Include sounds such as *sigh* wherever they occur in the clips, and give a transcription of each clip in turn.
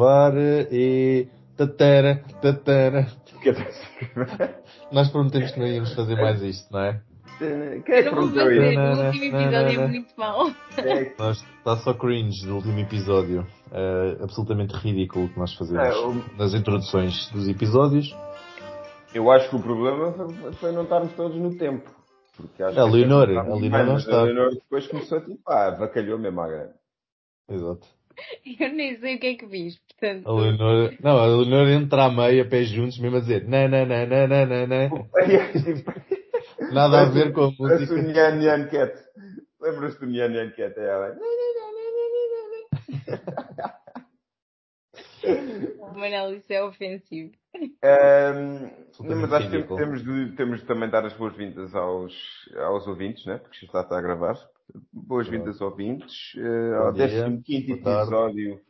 gravar e. Tatara, tatara. *laughs* Nós prometemos que não íamos fazer mais isto, não é? Quem é que Eu não vou prometeu fazer, isso? o último episódio é muito mau. Nós, está só cringe do último episódio. É absolutamente ridículo o que nós fazemos É, o- nas introduções dos episódios. Eu acho que o problema foi, não estarmos todos no tempo. Porque acho A Leonor, a Leonor não está. A Leonor depois começou tipo, ah, vacalhou mesmo à grande. Exato. *laughs* Eu nem sei o que é que fiz, portanto. A Leonor, não, a Leonor entra à meia, pés juntos, mesmo a dizer na na na na na na na. Nada a ver com a Parece o música. Nyan Nyan Cat. Lembras-te do Nyan Nyan Cat? É ela. O *laughs* Manel, isso é ofensivo. Ahm, não, mas acho que temos de, temos de também dar as boas-vindas aos, aos ouvintes, né? Porque já está, está a gravar. Boas-vindas ouvintes eh, ao Bom dia, 15 boa tarde. episódio.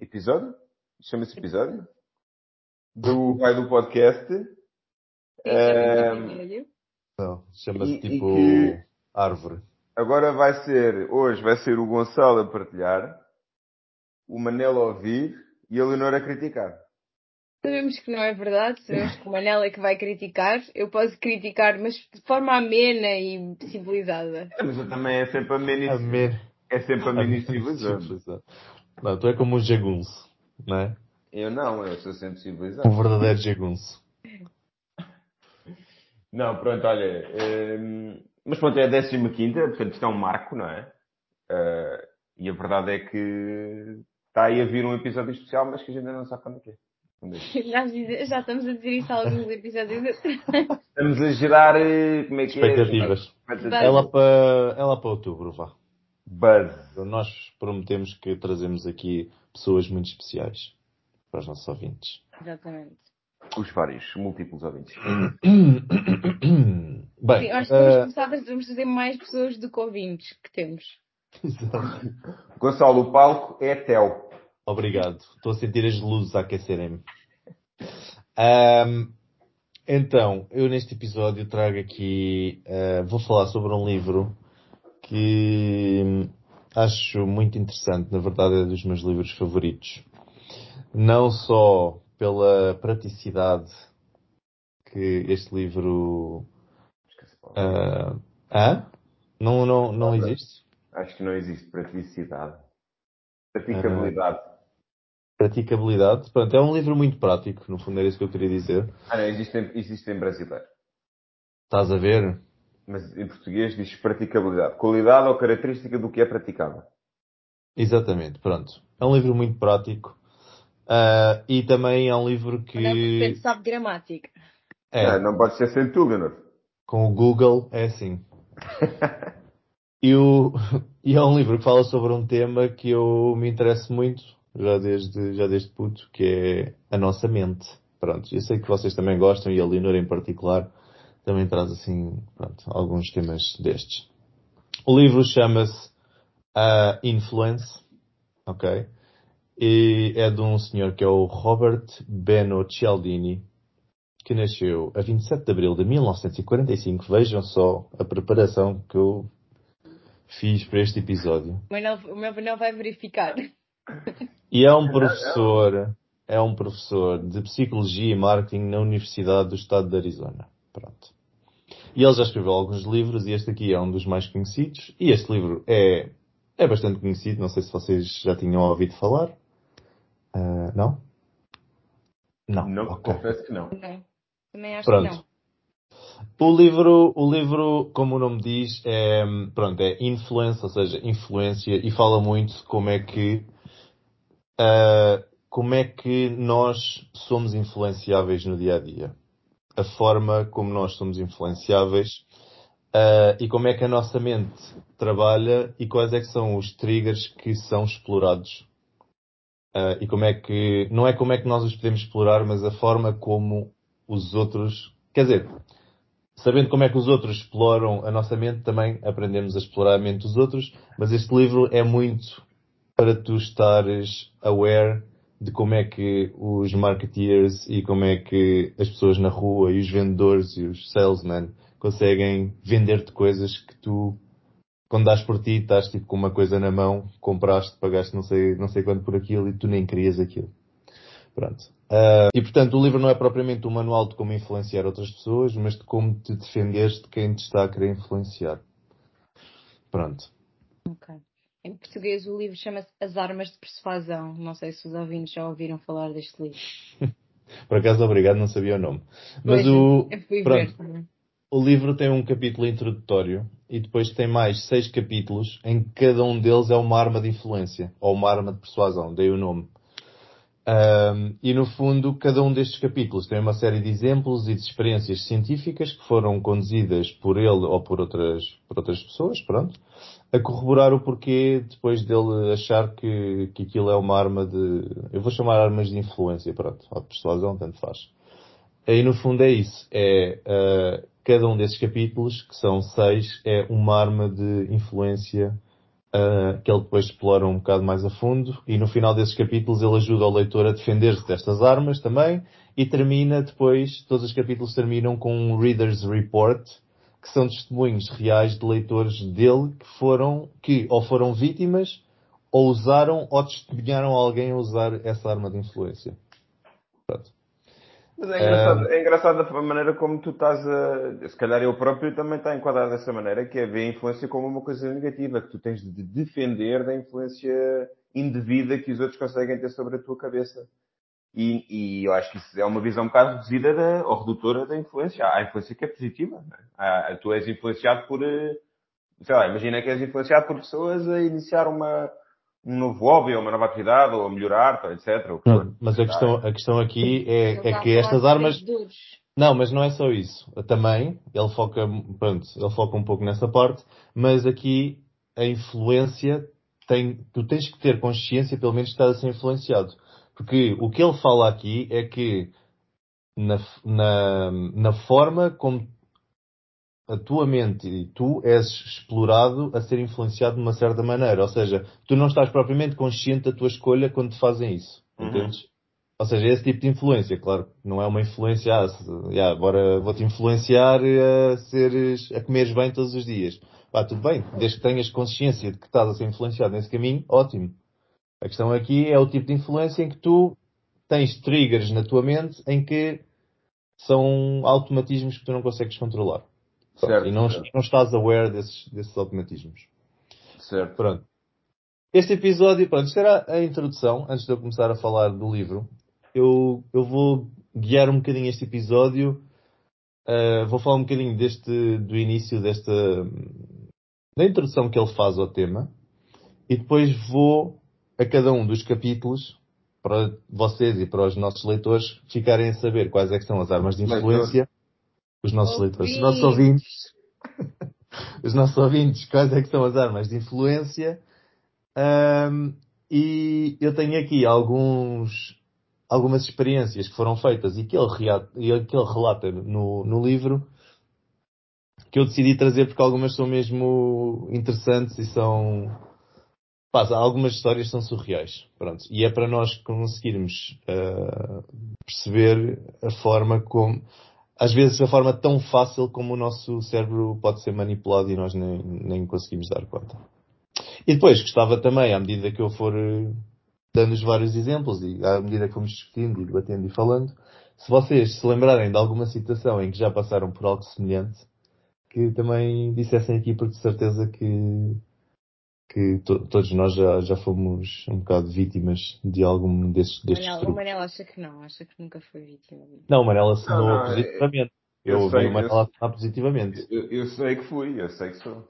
Episódio? Chama-se episódio? Do Vai do Podcast. Sim, chama-se episódio. Não, chama-se E- e tipo que- árvore. Agora vai ser, hoje vai ser o Gonçalo a partilhar, o Manel a ouvir e a Leonor a criticar. Sabemos que não é verdade, sabemos que o Manel é que vai criticar. Eu posso criticar, mas de forma amena e civilizada. É, Mas eu também é sempre a menos, Amém. é sempre a menos civilizado. Civilizado. Não, tu é como um jagunço, não é? Eu não, eu sou sempre civilizado. Um verdadeiro jagunço. Não, pronto, olha. hum, mas pronto, é a 15, portanto isto é um marco, não é? Ah, e a verdade é que está aí a vir um episódio especial, mas que a gente ainda não sabe quando é que é. *laughs* Já, já estamos a dizer isso há alguns episódios. atrás. Estamos a gerar, eh, como é que é? Expectativas. É lá para, é lá para outubro, vá. Buzz. Nós prometemos que trazemos aqui pessoas muito especiais para os nossos ouvintes. Exatamente. Os vários, múltiplos ouvintes. *coughs* Bem, Sim, acho que vamos eh, começar a ter mais pessoas do que ouvintes que temos. *laughs* exato. Gonçalo, o palco é Tel. Obrigado. Estou a sentir as luzes a aquecerem-me. Ahm, então, eu neste episódio trago aqui, ah, vou falar sobre um livro que acho muito interessante, na verdade é dos meus livros favoritos. Não só pela praticidade que este livro... ah, hã? Não, não, não existe? Acho que não existe praticidade. Praticabilidade. Praticabilidade. Pronto, é um livro muito prático, no fundo era isso que eu queria dizer. Ah, não, existe, em- existe em brasileiro. Estás a ver? Mas em português diz praticabilidade. Qualidade ou característica do que é praticável. Exatamente, pronto. É um livro muito prático. Ah, e também é um livro Não, que portanto, sabe gramática. é, Ah, não pode ser sem tu, Leonor. com o Google é assim. *laughs* E, o- *laughs* e é um livro que fala sobre um tema que eu me interesso muito, já desde, já desde puto, que é a nossa mente. Pronto, eu sei que vocês também gostam e a Leonor em particular também traz assim, pronto, alguns temas destes. O livro chama-se ah, Influence, ok? E é de um senhor que é o Robert Beno Cialdini, que nasceu a 27 de abril de 1945. Vejam só a preparação que eu fiz para este episódio. O meu Manel vai verificar. *laughs* E é um professor, é um professor de Psicologia e Marketing na Universidade do Estado de Arizona. Pronto. E ele já escreveu alguns livros e este aqui é um dos mais conhecidos. E este livro é, é bastante conhecido, não sei se vocês já tinham ouvido falar. Ah, não? Não. Não, ok. confesso que não. Não. Também acho Pronto. que não. O livro, o livro, como o nome diz, é, pronto, é influência, ou seja, influência, e fala muito como é que, ah, como é que nós somos influenciáveis no dia a dia. A forma como nós somos influenciáveis, ah, e como é que a nossa mente trabalha e quais é que são os triggers que são explorados. Ah, e como é que, não é como é que nós os podemos explorar, mas a forma como os outros, quer dizer, sabendo como é que os outros exploram a nossa mente, também aprendemos a explorar a mente dos outros, mas este livro é muito para tu estares aware de como é que os marketeers e como é que as pessoas na rua e os vendedores e os salesmen conseguem vender-te coisas que tu quando dás por ti, estás tipo com uma coisa na mão, compraste, pagaste não sei, não sei quanto por aquilo e tu nem querias aquilo. Pronto. Uh, e portanto o livro não é propriamente um manual de como influenciar outras pessoas, mas de como te defenderes de quem te está a querer influenciar. Pronto. Ok. Em português o livro chama-se As Armas de Persuasão. Não sei se os ouvintes já ouviram falar deste livro. *laughs* Por acaso, obrigado, não sabia o nome. Mas pois, o. Pronto, o livro tem um capítulo introdutório e depois tem mais seis capítulos em que cada um deles é uma arma de influência ou uma arma de persuasão, dei o nome. Um, e no fundo, cada um destes capítulos tem uma série de exemplos e de experiências científicas que foram conduzidas por ele ou por outras, por outras pessoas, pronto, a corroborar o porquê depois dele achar que, que aquilo é uma arma de, eu vou chamar armas de influência, pronto, ou de persuasão, tanto faz. Aí no fundo é isso, é uh, cada um desses capítulos, que são seis, é uma arma de influência uh, que ele depois explora um bocado mais a fundo. E no final desses capítulos ele ajuda o leitor a defender-se destas armas também. E termina depois, todos os capítulos terminam com um Reader's Report, que são testemunhos reais de leitores dele que foram, que ou foram vítimas ou usaram ou testemunharam alguém a usar essa arma de influência. Pronto. Mas é engraçado, é engraçado a maneira como tu estás a. Se calhar eu próprio também está enquadrado dessa maneira, que é ver a influência como uma coisa negativa, que tu tens de defender da influência indevida que os outros conseguem ter sobre a tua cabeça. E, e eu acho que isso é uma visão um bocado reduzida da, ou redutora da influência. Há a influência que é positiva. Né? Há, tu és influenciado por. Eh, sei lá, imagina que és influenciado por pessoas a iniciar uma um novo hobby, ou uma nova atividade, ou a melhorar, etc. Não, mas a questão, a questão aqui é, é que estas armas. Não, mas não é só isso. Também, ele foca, pronto, ele foca um pouco nessa parte, mas aqui a influência tem, tu tens que ter consciência, pelo menos, de estar a ser influenciado. Porque o que ele fala aqui é que na, na, na forma como a tua mente e tu és explorado a ser influenciado de uma certa maneira. Ou seja, tu não estás propriamente consciente da tua escolha quando te fazem isso. Uhum. Entendes? Ou seja, esse tipo de influência, claro, não é uma influência, ah, yeah, agora vou-te influenciar a seres, a comeres bem todos os dias. Pá, tudo bem, desde que tenhas consciência de que estás a ser influenciado nesse caminho, ótimo. A questão aqui é o tipo de influência em que tu tens triggers na tua mente em que são automatismos que tu não consegues controlar. Certo, e não, certo. não estás aware desses, desses automatismos. Certo. Pronto. Este episódio, pronto, isto era a introdução, antes de eu começar a falar do livro. Eu, eu vou guiar um bocadinho este episódio. Uh, vou falar um bocadinho deste, do início desta, da introdução que ele faz ao tema. E depois vou a cada um dos capítulos para vocês e para os nossos leitores ficarem a saber quais é que são as armas de influência. Os nossos leitores, os nossos ouvintes, *laughs* os nossos ouvintes, quais é que são as armas de influência. Um, e eu tenho aqui alguns, algumas experiências que foram feitas e que ele, e que ele relata no, no livro que eu decidi trazer porque algumas são mesmo interessantes e são pá, algumas histórias são surreais pronto e é para nós conseguirmos uh, perceber a forma como às vezes a forma tão fácil como o nosso cérebro pode ser manipulado e nós nem, nem conseguimos dar conta. E depois gostava também, à medida que eu for eh, dando os vários exemplos e à medida que fomos discutindo e debatendo e falando, se vocês se lembrarem de alguma situação em que já passaram por algo semelhante, que também dissessem aqui porque de certeza que que to todos nós já, já fomos um bocado vítimas de algum desses, destes Manela, O Manela acha que não, acha que nunca foi vítima. Não, o Manela assinou positivamente. Eu, eu ouvi o Manela assinar positivamente. Eu, eu, sei que fui, eu sei que sou.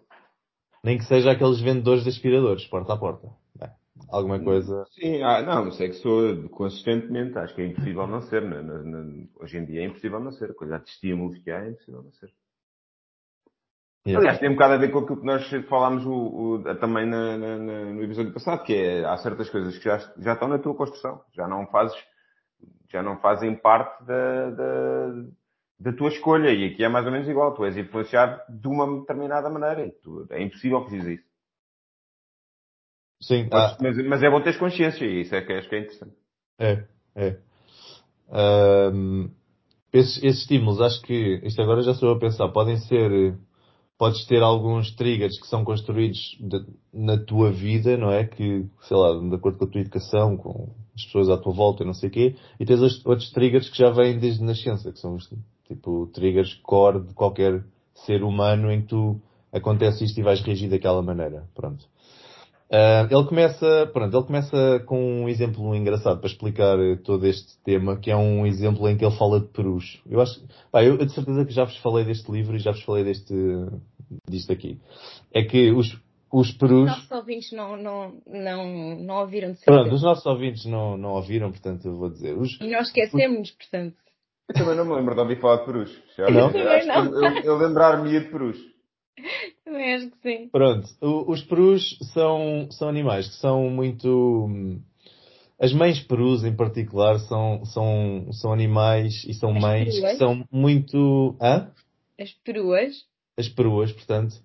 Nem que seja aqueles vendedores de aspiradores, porta a porta. É, alguma coisa. Sim, ah, não, sei que sou consistentemente, acho que é impossível não ser. Né? hoje em dia é impossível não ser. A quantidade de estímulos que há é impossível não ser. Yeah. Aliás, tem um bocado a ver com aquilo que nós falámos o, o, também na, na, no episódio passado, que é, há certas coisas que já, já estão na tua construção, já não fazes, já não fazem parte da, da, da tua escolha, e aqui é mais ou menos igual, tu és influenciado de uma determinada maneira, tu, é impossível que isso. Sim. Mas, ah. mas, mas, é bom teres consciência, e isso é que acho que é interessante. É, é. Um, esses, esses estímulos, acho que, isto agora já estou a pensar, podem ser podes ter alguns triggers que são construídos de, na tua vida, não é? Que, sei lá, de acordo com a tua educação, com as pessoas à tua volta e não sei o quê. E tens outros triggers que já vêm desde nascença, que são os, tipo, triggers core de qualquer ser humano em que tu acontece isto e vais reagir daquela maneira. Pronto. Uh, ele começa, pronto, ele começa com um exemplo engraçado para explicar todo este tema, que é um exemplo em que ele fala de perus. Eu acho, pá, eu, eu de certeza que já vos falei deste livro e já vos falei deste, disto aqui. É que os, os perus... Os nossos ouvintes não, não, não, não ouviram de certeza. Pronto, os nossos ouvintes não, não ouviram, portanto eu vou dizer. Os, e nós esquecemos, portanto. Eu também não me lembro de ouvir falar de perus. Já, não? Eu, não. eu, eu, eu lembrar-me de perus. Também acho que sim. Pronto, os perus são, são animais que são muito. As mães perus em particular são, são, são animais e são As mães peruas? que são muito. Hã? As peruas? As peruas, portanto,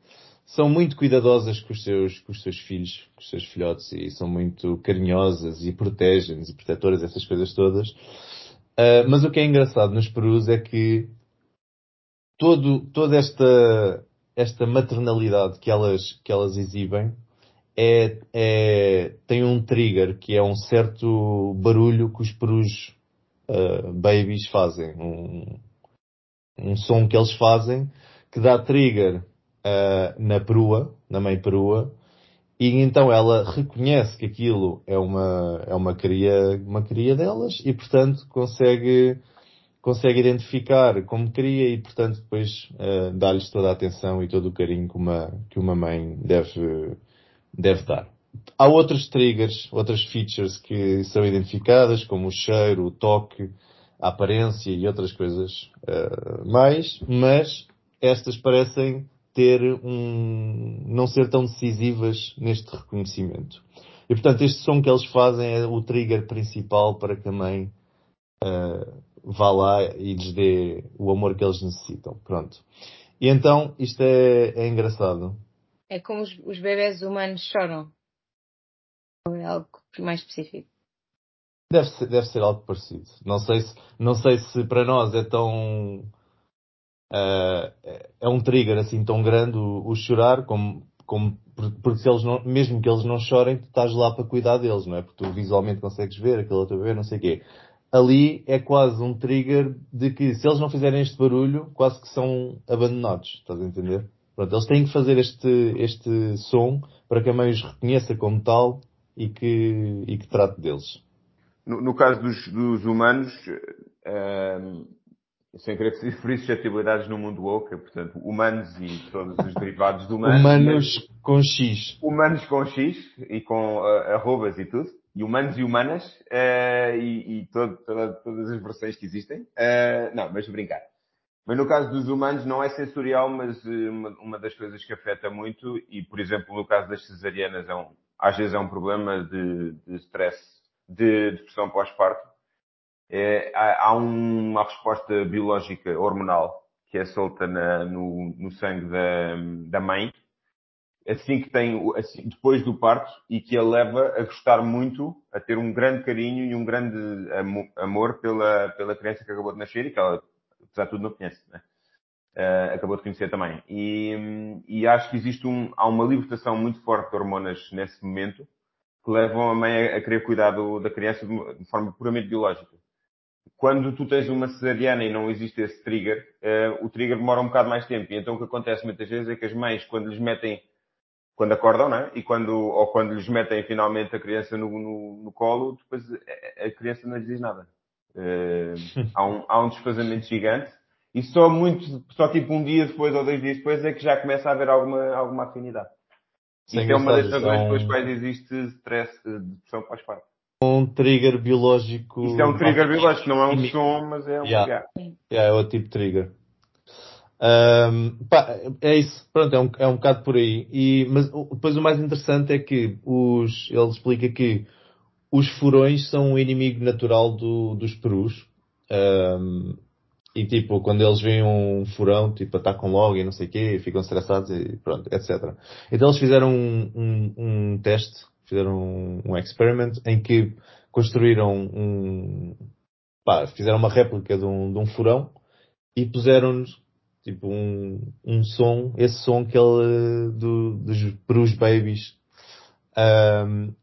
são muito cuidadosas com os seus, com os seus filhos, com os seus filhotes e são muito carinhosas e protegem-nos e protetoras, essas coisas todas. Uh, mas o que é engraçado nos perus é que todo, toda esta esta maternalidade que elas, que elas exibem é, é, tem um trigger que é um certo barulho que os perus uh, babies fazem. Um, um som que eles fazem que dá trigger uh, na perua, na mãe perua, e então ela reconhece que aquilo é uma, é uma cria, uma cria delas e portanto consegue consegue identificar como queria e, portanto, depois uh, dá-lhes toda a atenção e todo o carinho que uma, que uma mãe deve, deve dar. Há outros triggers, outras features que são identificadas, como o cheiro, o toque, a aparência e outras coisas uh, mais, mas estas parecem ter um, não ser tão decisivas neste reconhecimento. E portanto, este som que eles fazem é o trigger principal para que a mãe uh, vá lá e lhes dê o amor que eles necessitam. Pronto. E então, isto é, é engraçado. É como os, os bebés humanos choram. Ou é algo mais específico? Deve ser, deve ser algo parecido. Não sei se, não sei se para nós é tão. Uh, é um trigger assim tão grande o, o chorar, como, como, porque se eles não, mesmo que eles não chorem, tu estás lá para cuidar deles, não é? Porque tu visualmente consegues ver aquele outro bebê, não sei o quê ali é quase um trigger de que se eles não fizerem este barulho, quase que são abandonados. Estás a entender? Pronto, eles têm que fazer este, este som para que a mãe os reconheça como tal e que, e que trate deles. No, no caso dos, dos humanos, uh, sem querer referir suscetibilidades no mundo woke, portanto, humanos e todos os derivados de humanos. Humanos com X. Humanos com X e com uh, arrobas e tudo humanos e humanas, uh, e, e todo, toda, todas as versões que existem. Uh, não, mas brincar. Mas no caso dos humanos não é sensorial, mas eh, uma, uma, das coisas que afeta muito, e por exemplo no caso das cesarianas, é um, às vezes é um problema de, de stress, de depressão pós-parto. É, há, há, uma resposta biológica hormonal que é solta na, no, no sangue da, da mãe, assim que tem, assim, depois do parto, e que a leva a gostar muito, a ter um grande carinho e um grande amor pela, pela criança que acabou de nascer e que ela, apesar de tudo, não conhece, né? Uh, acabou de conhecer também. E, e acho que existe um, há uma libertação muito forte de hormonas nesse momento que levam a mãe a, a querer cuidar do, da criança de, de, forma puramente biológica. Quando tu tens uma cesariana e não existe esse trigger, uh, o trigger demora um bocado mais tempo. E então o que acontece muitas vezes é que as mães, quando lhes metem quando acordam, não é? E quando, ou quando lhes metem finalmente a criança no, no, no colo, depois a, criança não lhes diz nada. Uh, há, um, há um desfazamento gigante e só muito, só tipo um dia depois ou dois dias depois é que já começa a haver alguma, alguma afinidade. Isso é uma das razões é pelas quais existe stress, de depressão pós-parto. Um trigger biológico. Isso é um trigger biológico, não é um som, mas é um yeah. Yeah, é o tipo de trigger. Um, pá, é isso, pronto, é um, é um bocado por aí. E, mas depois o mais interessante é que os, ele explica que os furões são o inimigo natural do, dos perus. Um, e tipo, quando eles veem um furão, tipo, atacam logo e não sei o quê, ficam estressados e pronto, etc. Então eles fizeram um, um, um teste, fizeram um, um experiment em que construíram um, pá, fizeram uma réplica de um, de um furão e puseram-nos tipo um, um som, esse som que ele, do, dos Perus Babies, um,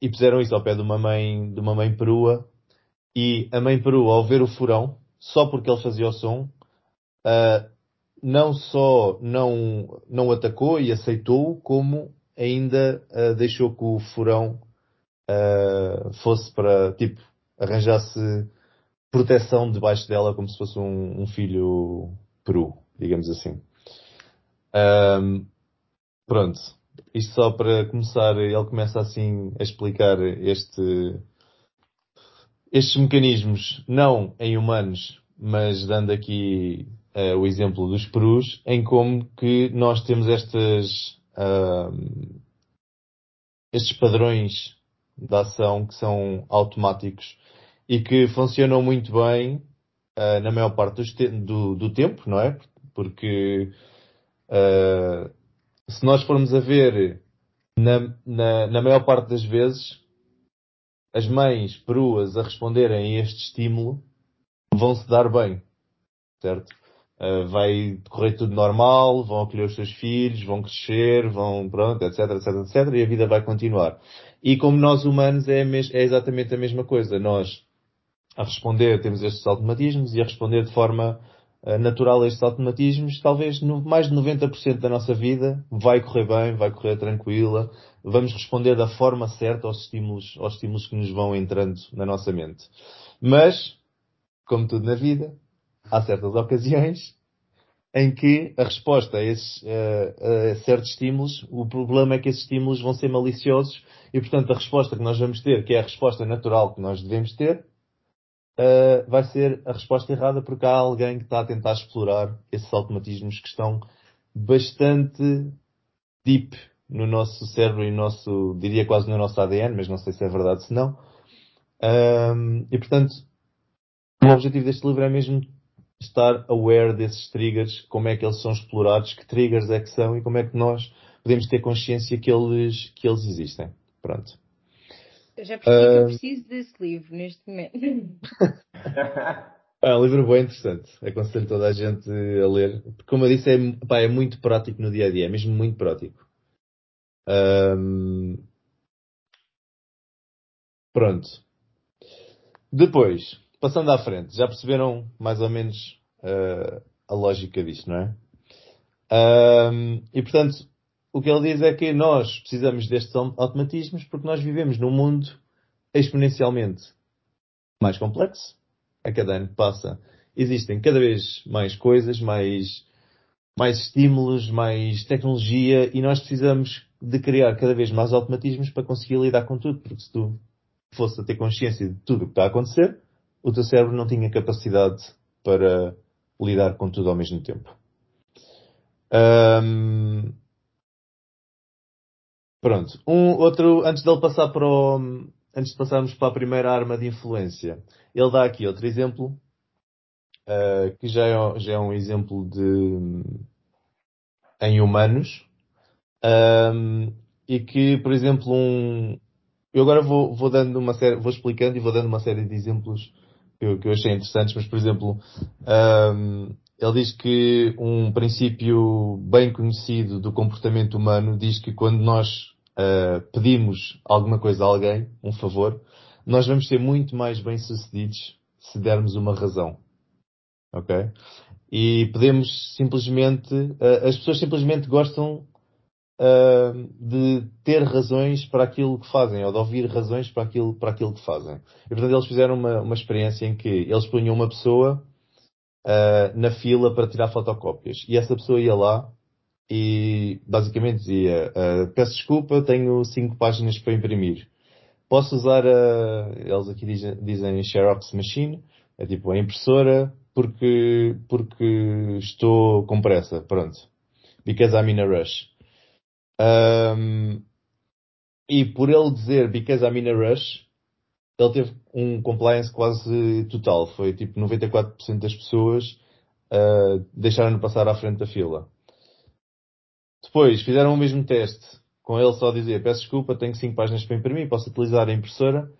e puseram isso ao pé de uma mãe, de uma mãe perua, e a mãe perua, ao ver o furão, só porque ele fazia o som, uh, não só não, não atacou e aceitou, como ainda uh, deixou que o furão uh, fosse para, tipo, arranjasse proteção debaixo dela como se fosse um, um filho peru, digamos assim. Um, pronto. Isto só para começar, ele começa assim a explicar este, estes mecanismos, não em humanos, mas dando aqui uh, o exemplo dos perus, em como que nós temos estas, uh, estes padrões de ação que são automáticos e que funcionam muito bem uh, na maior parte te do, do, tempo, não é? Porque uh, se nós formos a ver na, na, na, maior parte das vezes as mães peruas a responderem a este estímulo vão se dar bem, certo? Uh, vai correr tudo normal, vão acolher os seus filhos, vão crescer, vão, pronto, etc, etc, etc, e a vida vai continuar. E como nós humanos é, é exatamente a mesma coisa. Nós, a responder, temos estes automatismos e a responder de forma uh, natural a estes automatismos, talvez no, mais de 90% da nossa vida vai correr bem, vai correr tranquila, vamos responder da forma certa aos estímulos, aos estímulos que nos vão entrando na nossa mente. Mas, como tudo na vida, há certas ocasiões em que a resposta a, esses, a, a certos estímulos, o problema é que esses estímulos vão ser maliciosos e, portanto, a resposta que nós vamos ter, que é a resposta natural que nós devemos ter, uh, vai ser a resposta errada porque há alguém que está a tentar explorar esses automatismos que estão bastante deep no nosso cérebro e no nosso, diria quase no nosso ADN, mas não sei se é verdade se não. Um, e portanto, o objetivo deste livro é mesmo estar aware desses triggers, como é que eles são explorados, que triggers é que são e como é que nós podemos ter consciência que eles, que eles existem. Pronto. Eu já percebi uh... que eu preciso desse livro neste momento. é *laughs* um livro bem interessante. Aconselho toda a gente a ler. Porque, como eu disse, é, pá, é muito prático no dia a dia. É mesmo muito prático. Um... Pronto. Depois, passando à frente, já perceberam mais ou menos uh, a lógica disto, não é? Um... E portanto, o que ele diz é que nós precisamos destes automatismos porque nós vivemos num mundo exponencialmente mais complexo. A cada ano que passa existem cada vez mais coisas, mais, mais estímulos, mais tecnologia e nós precisamos de criar cada vez mais automatismos para conseguir lidar com tudo. Porque se tu fosse a ter consciência de tudo o que está a acontecer, o teu cérebro não tinha capacidade para lidar com tudo ao mesmo tempo. Um, Pronto. Um outro, antes dele passar para o, antes de passarmos para a primeira arma de influência, ele dá aqui outro exemplo, uh, que já é, já é um exemplo de, em humanos, um, e que, por exemplo, um, eu agora vou, vou dando uma série, vou explicando e vou dando uma série de exemplos que eu, que eu achei interessantes, mas, por exemplo, um, ele diz que um princípio bem conhecido do comportamento humano diz que quando nós uh, pedimos alguma coisa a alguém, um favor, nós vamos ser muito mais bem-sucedidos se dermos uma razão. Ok? E podemos simplesmente, uh, as pessoas simplesmente gostam uh, de ter razões para aquilo que fazem, ou de ouvir razões para aquilo, para aquilo que fazem. E portanto eles fizeram uma, uma experiência em que eles punham uma pessoa uh, na fila para tirar fotocópias. E essa pessoa ia lá e basicamente dizia uh, peço desculpa, tenho cinco páginas para imprimir. Posso usar a, eles aqui dizem, dizem Xerox Machine, é tipo a impressora, porque, porque estou com pressa, pronto. Because I'm in a rush. Um, e por ele dizer because I'm in a rush, ele teve um compliance quase total. Foi tipo 94% das pessoas uh, deixaram-no passar à frente da fila. Depois fizeram o mesmo teste, com ele só dizer peço desculpa, tenho 5 páginas para imprimir, posso utilizar a impressora.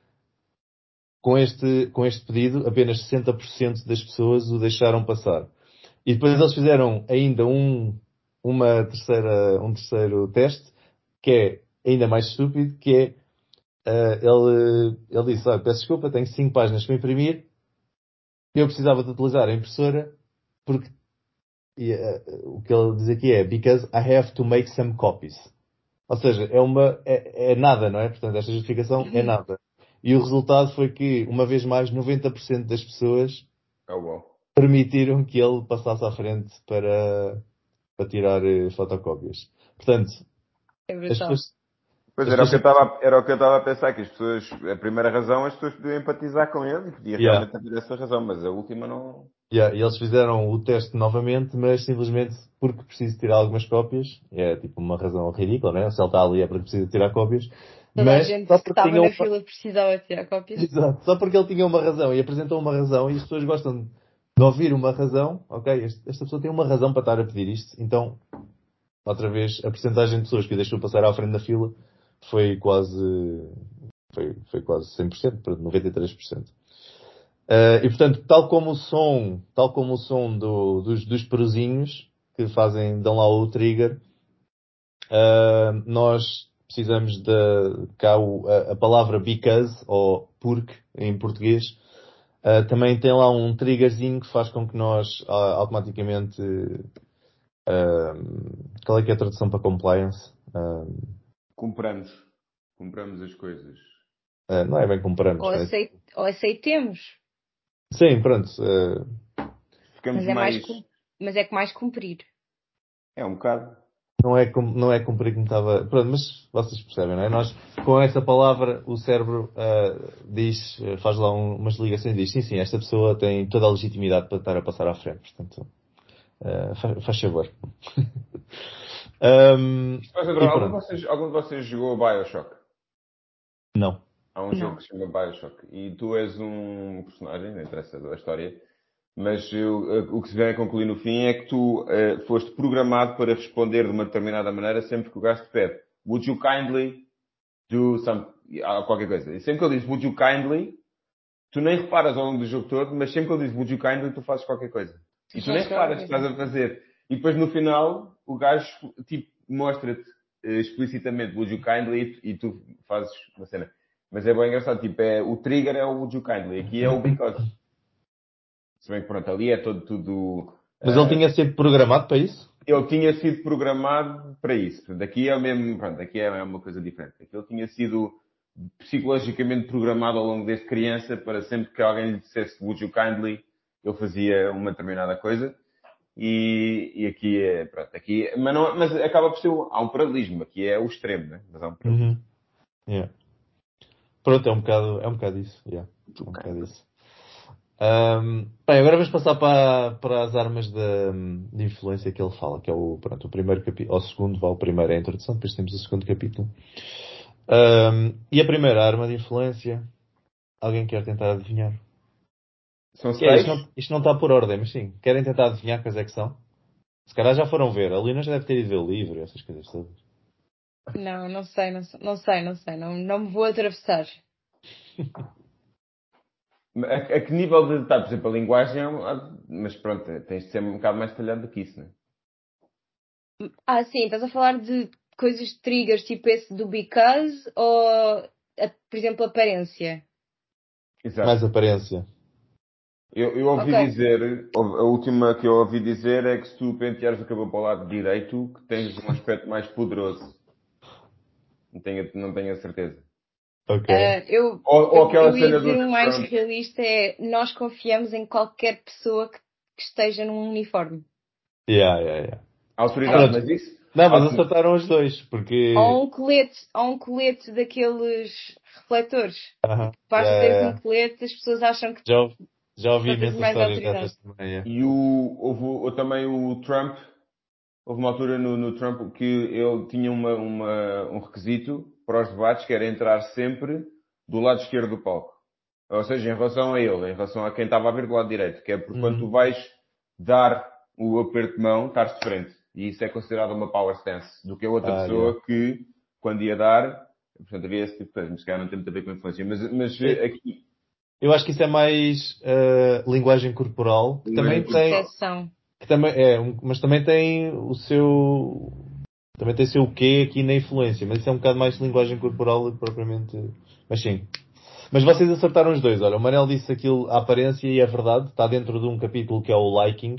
Com este, com este pedido, apenas 60% das pessoas o deixaram passar. E depois eles fizeram ainda um, uma terceira, um terceiro teste, que é ainda mais estúpido, que é, uh, ele, ele disse, olha, peço desculpa, tenho cinco páginas para imprimir, eu precisava de utilizar a impressora, porque o que ele diz aqui é, because I have to make some copies. Ou seja, é uma, é, é nada, não é? Portanto, esta justificação é nada. E o resultado foi que, uma vez mais, 90% das pessoas Oh, wow. permitiram que ele passasse à frente para, para tirar eh, fotocópias. Portanto, É as pessoas, Pois era o, que eu estava, era o que eu estava a pensar, que as pessoas, a primeira razão, as pessoas podiam empatizar com ele e podia Yeah. realmente haver essa razão, mas a última não. yeah, e eles fizeram o teste novamente, mas simplesmente porque preciso tirar algumas cópias. É tipo uma razão ridícula, né? Se ele está ali é porque precisa tirar cópias. Toda a mas gente só que porque estava tinha na uma- fila precisava tirar cópias. *laughs* Exato. Só porque ele tinha uma razão e apresentou uma razão e as pessoas gostam de ouvir uma razão. Ok, esta pessoa tem uma razão para estar a pedir isto. Então, outra vez, a percentagem de pessoas que o deixou passar à frente da fila foi quase, foi, foi quase 100%, para 93%. Eh, e portanto, tal como o som, tal como o som do- dos, dos peruzinhos que fazem, dão lá o trigger, eh, nós precisamos de cá o- a, a palavra because ou porque em português eh, também tem lá um triggerzinho que faz com que nós ah, automaticamente qual é que é a tradução para compliance? Compramos. Compramos as coisas. ah, não é bem comparamos. Ou, é- aceit- ou aceitemos. Sim, pronto. ah, Ficamos Mas é mais. mais, mas é que mais cumprir. É um bocado. não é, não é cumprir como estava. Pronto, mas vocês percebem, não é? Nós, com essa palavra, o cérebro ah, diz, faz lá um- umas ligações e diz, sim, sim, esta pessoa tem toda a legitimidade para estar a passar à frente. Portanto, faz, faz favor. *laughs* Mas, André, algum, de vocês, algum de vocês jogou Bioshock? não. Há um Não. jogo que se chama Bioshock e tu és um personagem, não interessa a história, mas eu- eh, o que se vem a concluir no fim é que tu eh, foste programado para responder de uma determinada maneira sempre que o gajo te pede Would you kindly do some... ah, qualquer coisa. E sempre que ele diz Would you kindly, tu nem reparas ao longo do jogo todo, mas sempre que ele diz Would you kindly, tu fazes qualquer coisa. E tu nem reparas que qualquer estás a fazer. E depois no final, o gajo tipo, mostra-te eh, explicitamente Would you kindly e tu fazes uma cena. Mas é bem engraçado, tipo, é, o trigger é o Would you kindly, aqui é o because. Se bem que pronto, ali é todo tudo. Mas ele tinha sido programado para isso? ele tinha sido programado para isso. Portanto, aqui é o mesmo, pronto, aqui é uma coisa diferente. Aqui ele tinha sido psicologicamente programado ao longo desde criança para sempre que alguém lhe dissesse Would you kindly, ele fazia uma determinada coisa. E, e aqui é, pronto, aqui, mas, não, mas acaba por ser, há um paralelismo, aqui é o extremo, né? Mas há um paralelismo. Uhum. Yeah. Pronto, é um bocado, é um bocado isso. Yeah. É um bocado isso. Ahm, bem, agora vamos passar para, para as armas de, de influência que ele fala, que é o, pronto, o primeiro capítulo, ou o segundo, vá, o primeiro é a introdução, depois temos o segundo capítulo. Ahm, e a primeira arma de influência, alguém quer tentar adivinhar? São Que é, isto, não, isto não está por ordem, mas sim, querem tentar adivinhar quais é que são? Se calhar já foram ver, a Lina já deve ter ido ver o livro e essas coisas todas. Não, não sei, não sei, não sei, não sei. Não, não me vou atravessar. *laughs* A, a que nível de detalhe, por exemplo, a linguagem é um- mas pronto, tens de ser um bocado mais detalhado do que isso, né? Ah, sim, estás a falar de coisas de triggers tipo esse do because ou, a- por exemplo, aparência? Exato. Mais aparência. Eu, eu ouvi Ok. dizer, a última que eu ouvi dizer é que se tu penteares o cabelo para o lado direito, que tens um aspecto mais poderoso. Não tenho, não tenho a certeza. Ok. Ah, eu, Ou, ou aquela eu cena dizer do um mais Trump. realista é nós confiamos em qualquer pessoa que, que esteja num uniforme. Yeah, yeah, yeah. autoridade, Pronto. mas isso. Não, mas Ah, acertaram os dois, porque. Ou um colete, ou um colete daqueles refletores. Aham. Basta Yeah, teres yeah, um colete, as pessoas acham que Já, já ouvi imensas mais histórias dessas também. yeah. E o, houve também o Trump, houve uma altura no, no Trump que ele tinha uma, uma- um requisito para os debates que era entrar sempre do lado esquerdo do palco. Ou seja, em relação a ele, em relação a quem estava a ver do lado direito, que é porque quando Uhum. tu vais dar o aperto de mão, estás de frente. E isso é considerado uma power stance, do que a outra Ah, pessoa yeah. que, quando ia dar, portanto havia esse tipo de coisa, mas se calhar não tem muito a ver com a influência. Mas, mas Sim. aqui, Eu acho que isso é mais eh, linguagem corporal, que também tem, que também é, mas também tem o seu também tem o seu quê aqui na influência, mas isso é um bocado mais linguagem corporal do que propriamente. Mas sim. Mas vocês acertaram os dois, olha, o Manel disse aquilo, a aparência e é verdade, está dentro de um capítulo que é o liking.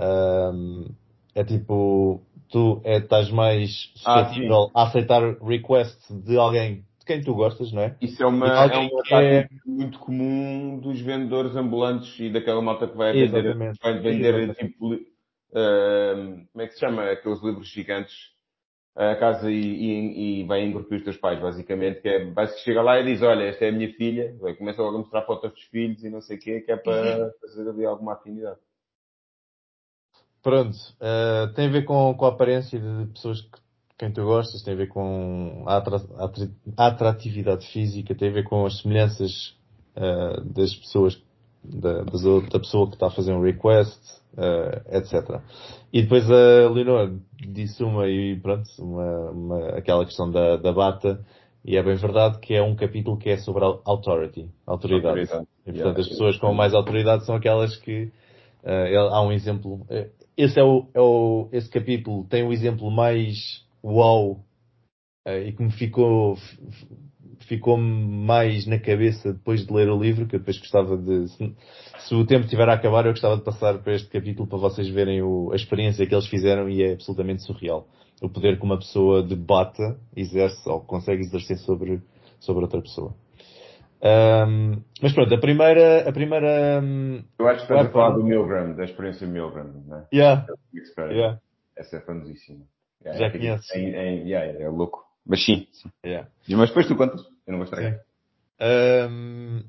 Um, é tipo, tu é, estás mais Ah, a aceitar requests de alguém de quem tu gostas, não é? Isso é uma, é uma que é- tática muito comum dos vendedores ambulantes e daquela malta que vai vender, Exatamente. vai vender Exatamente. tipo, ahm, como é que se chama? Aqueles livros gigantes a casa e, e, e vai engrupir os teus pais, basicamente, que é, basicamente chega lá e diz, olha, esta é a minha filha, Vai, começa logo a mostrar fotos dos filhos e não sei o quê, que é para fazer ali alguma afinidade. Pronto, eh, tem a ver com, com a aparência de pessoas que quem tu gostas, tem a ver com a, atratividade física, tem a ver com as semelhanças eh, das pessoas, da, da pessoa que está a fazer um request, eh, etc. E depois a Leonor disse uma e pronto, uma, uma- aquela questão da, da bata, e é bem verdade que é um capítulo que é sobre a authority, autoridade. Autoridade. E portanto Yeah. as pessoas com mais autoridade são aquelas que ele- há um exemplo. esse é o, é o- esse capítulo tem o exemplo mais uau. Eh, e que me ficou ficou mais na cabeça depois de ler o livro que eu depois gostava de se, se o tempo estiver a acabar eu gostava de passar para este capítulo para vocês verem o- a experiência que eles fizeram e é absolutamente surreal. O poder que uma pessoa debate exerce ou consegue exercer sobre sobre outra pessoa. Ahm, mas pronto a primeira a primeira hum, Eu acho que estás a falar do Milgram, da experiência Milgram, né? yeah, yeah, Essa é famosíssima. Yeah, Já é, conheces. É, é, yeah, é louco. Mas sim, sim. yeah. Mas depois tu contas. Eu não vou estragar. Ahm,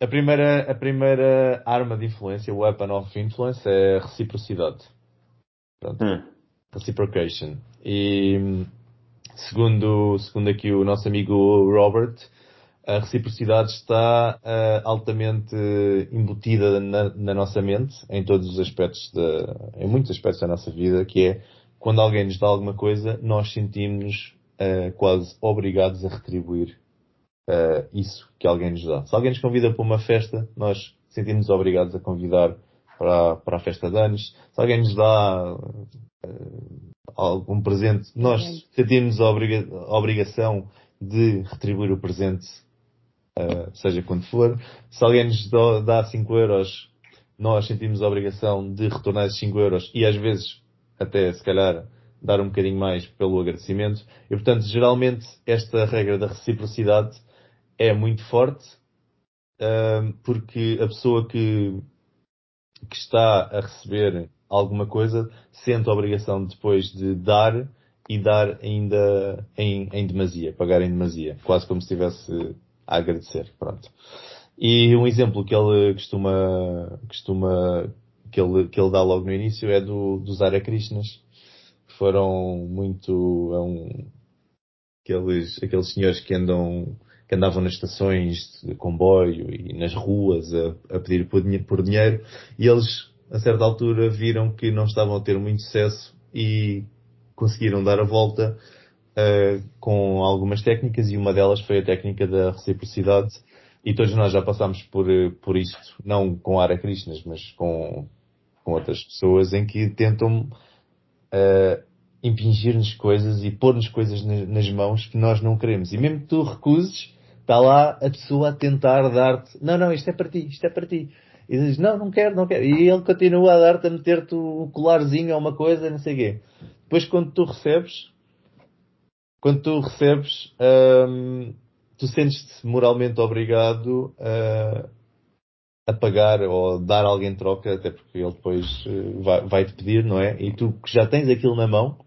a, primeira, a primeira arma de influência, o weapon of influence, é a reciprocidade. Pronto, Hum. reciprocation. E segundo, segundo aqui o nosso amigo Robert, a reciprocidade está ah, altamente embutida na, na nossa mente, em todos os aspectos, de, em muitos aspectos da nossa vida, que é quando alguém nos dá alguma coisa, nós sentimos-nos ah, quase obrigados a retribuir uh, isso que alguém nos dá. Se alguém nos convida para uma festa, nós sentimos obrigados a convidar para, para a festa de anos. Se alguém nos dá uh, algum presente, nós sentimos a, obriga obrigação de retribuir o presente, uh, seja quando for. Se alguém nos dá, dá 5 euros, nós sentimos a obrigação de retornar esses 5 euros e às vezes até se calhar dar um bocadinho mais pelo agradecimento. E portanto, geralmente esta regra da reciprocidade é muito forte um, porque a pessoa que, que está a receber alguma coisa sente a obrigação depois de dar e dar ainda em, em demasia, pagar em demasia, quase como se estivesse a agradecer. Pronto. E um exemplo que ele costuma, costuma que ele, que ele dá logo no início é do, dos Hare Krishnas, que foram muito, é um, aqueles, aqueles senhores que andam, que andavam nas estações de comboio e nas ruas a, a pedir por, por dinheiro e eles, a certa altura, viram que não estavam a ter muito sucesso e conseguiram dar a volta uh, com algumas técnicas e uma delas foi a técnica da reciprocidade e todos nós já passámos por, eh, por isto, não com Ara Krishnas, mas com, com outras pessoas em que tentam uh, impingir-nos coisas e pôr-nos coisas na- nas mãos que nós não queremos. E mesmo que tu recuses, está lá a pessoa a tentar dar-te, não, não, isto é para ti, isto é para ti. E dizes, não, não quero, não quero. E ele continua a dar-te, a meter-te o colarzinho a uma coisa, não sei o quê. Depois quando tu recebes, quando tu recebes, hum, tu sentes-te moralmente obrigado a, a pagar ou dar alguém troca, até porque ele depois eh, vai- vai-te pedir, não é? E tu que já tens aquilo na mão,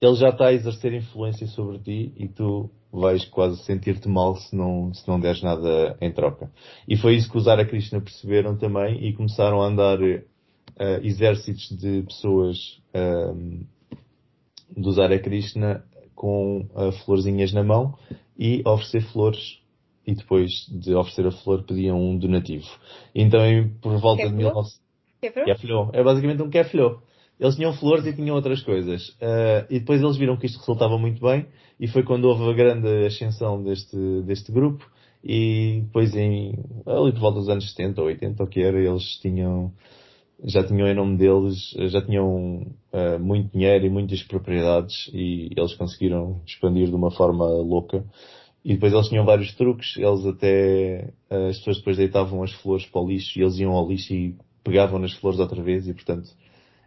ele já está a exercer influência sobre ti e tu vais quase sentir-te mal se não, se não deres nada em troca. E foi isso que os Hare Krishna perceberam também e começaram a andar eh, exércitos de pessoas ehm, dos Hare Krishna com eh, florzinhas na mão e oferecer flores e depois de oferecer a flor pediam um donativo. Então por volta de Quer 1900 Quer ver? Keflô. É basicamente um keflô. Eles tinham flores e tinham outras coisas. Ah, e depois eles viram que isto resultava muito bem e foi quando houve a grande ascensão deste, deste grupo e depois em, ali por volta dos anos 70 ou 80, ou que era, eles tinham, já tinham em nome deles, já tinham uh, muito dinheiro e muitas propriedades e eles conseguiram expandir de uma forma louca. E depois eles tinham vários truques, eles até, uh, as pessoas depois deitavam as flores para o lixo e eles iam ao lixo e pegavam nas flores outra vez e portanto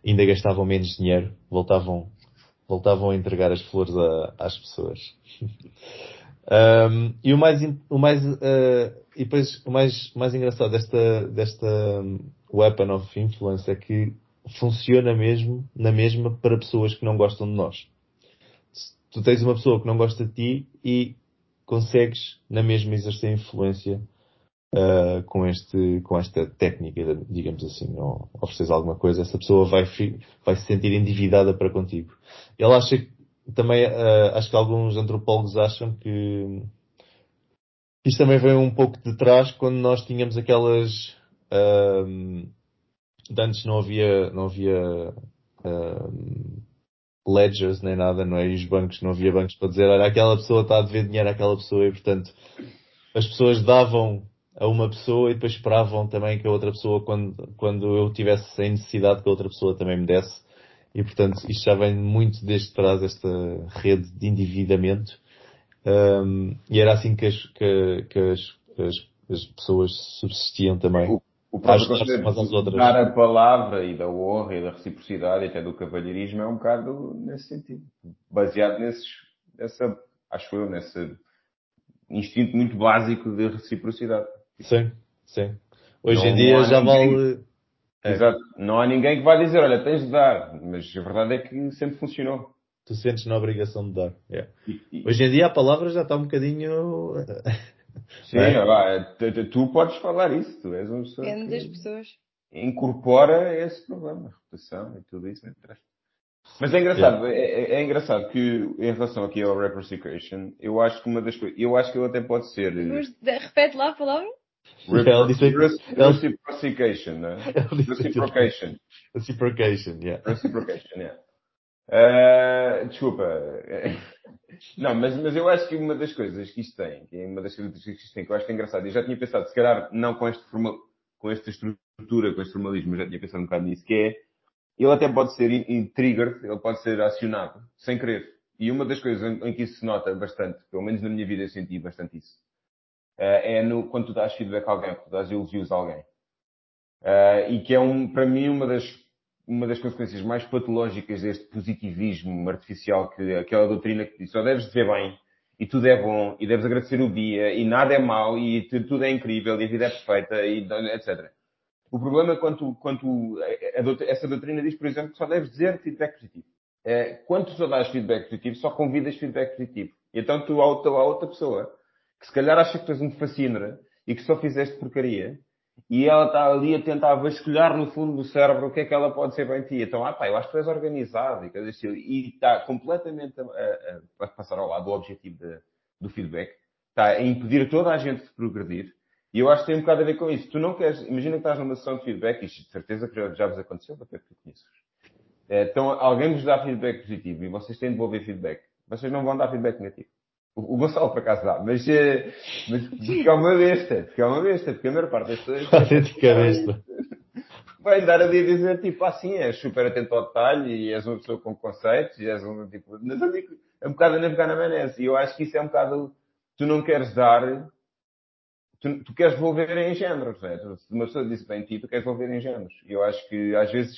ainda gastavam menos dinheiro, voltavam, voltavam a entregar as flores a, às pessoas. *laughs* um, e o mais, o mais, uh, e depois o mais, mais engraçado desta, desta weapon of influence é que funciona mesmo, na mesma, para pessoas que não gostam de nós. Tu tens uma pessoa que não gosta de ti e consegues, na mesma, exercer influência uh, com, este, com esta técnica, digamos assim, ou ofereces alguma coisa, essa pessoa vai, vai se sentir endividada para contigo. Ele acha que, também, uh, acho que alguns antropólogos acham que isto também vem um pouco de trás quando nós tínhamos aquelas um, antes não havia, não havia um, ledgers nem nada, não é? E os bancos, não havia bancos para dizer, olha, aquela pessoa está a dever dinheiro àquela pessoa e portanto as pessoas davam a uma pessoa e depois esperavam também que a outra pessoa, quando, quando eu tivesse sem necessidade, que a outra pessoa também me desse. E portanto isto já vem muito desde trás, esta rede de endividamento. Um, e era assim que as, que, que as, as, as pessoas subsistiam também. O, o próprio conceito de dar a palavra e da honra e da reciprocidade e até do cavalheirismo é um bocado nesse sentido. Baseado nesses, nessa, acho eu, nesse instinto muito básico de reciprocidade. Sim, sim. Hoje não em dia já ninguém, vale. É. Exato. Não há ninguém que vá dizer, olha, tens de dar. Mas a verdade é que sempre funcionou. Tu sentes na obrigação de dar. Yeah. E, e... Hoje em dia a palavra já está um bocadinho. *laughs* Sim, é? tu, tu, podes falar isso, tu és uma pessoa. Depende das pessoas. Incorpora esse problema, a reputação e tudo isso. Mas é engraçado, yeah. é, é, engraçado que em relação aqui ao reciprocation, eu acho que uma das coisas, eu acho que ele até pode ser. Mas, repete lá a palavra. Reciprocation, né? *laughs* Reciprocation. Reciprocation, yeah. Reciprocation, yeah. Uh, desculpa. *laughs* Não, mas, mas eu acho que uma das coisas que isto tem, que é uma das características que isto tem, que eu acho que é engraçado, eu já tinha pensado, se calhar não com, este formal, com esta estrutura, com este formalismo, eu já tinha pensado um bocado nisso, que é, ele até pode ser in, triggered, ele pode ser acionado, sem querer. E uma das coisas em, em, que isso se nota bastante, pelo menos na minha vida eu senti bastante isso, uh, é no, quando tu dás feedback a alguém, quando tu dás elogios a alguém. Uh, e que é um, para mim uma das uma das consequências mais patológicas deste positivismo artificial, que aquela doutrina que diz só deves viver bem, e tudo é bom, e deves agradecer o dia, e nada é mau, e tudo é incrível, e a vida é perfeita, e etc. O problema é quando, quando essa doutrina diz, por exemplo, que só deves dizer feedback positivo. É, quando tu só dás feedback positivo, só convidas feedback positivo. E então tu, há outra pessoa, que se calhar acha que tu és um fascínora, e que só fizeste porcaria, e ela está ali a tentar vasculhar no fundo do cérebro o que é que ela pode ser bem ti. Então, ah pá, eu acho que tu és organizado e E está completamente a, a, a, passar ao lado do objetivo de, do feedback. Está a impedir toda a gente de progredir. E eu acho que tem um bocado a ver com isso. Tu não queres, imagina que estás numa sessão de feedback, isto de certeza que já, já vos aconteceu, até porque conheces. Então, alguém vos dá feedback positivo e vocês têm de devolver feedback. Vocês não vão dar feedback negativo. O Gonçalo por acaso dá, mas, mas porque é uma besta, porque é uma besta, porque a maior parte das pessoas. besta. Vai dar a dizer tipo assim, és super atento ao detalhe e és uma pessoa com conceitos e és um tipo. Mas digo, é um bocado a navegar na maionese. E eu acho que isso é um bocado. Tu não queres dar. Tu, tu queres devolver em géneros, né? Se uma pessoa disse bem ti, tu queres devolver em géneros. E eu acho que às vezes.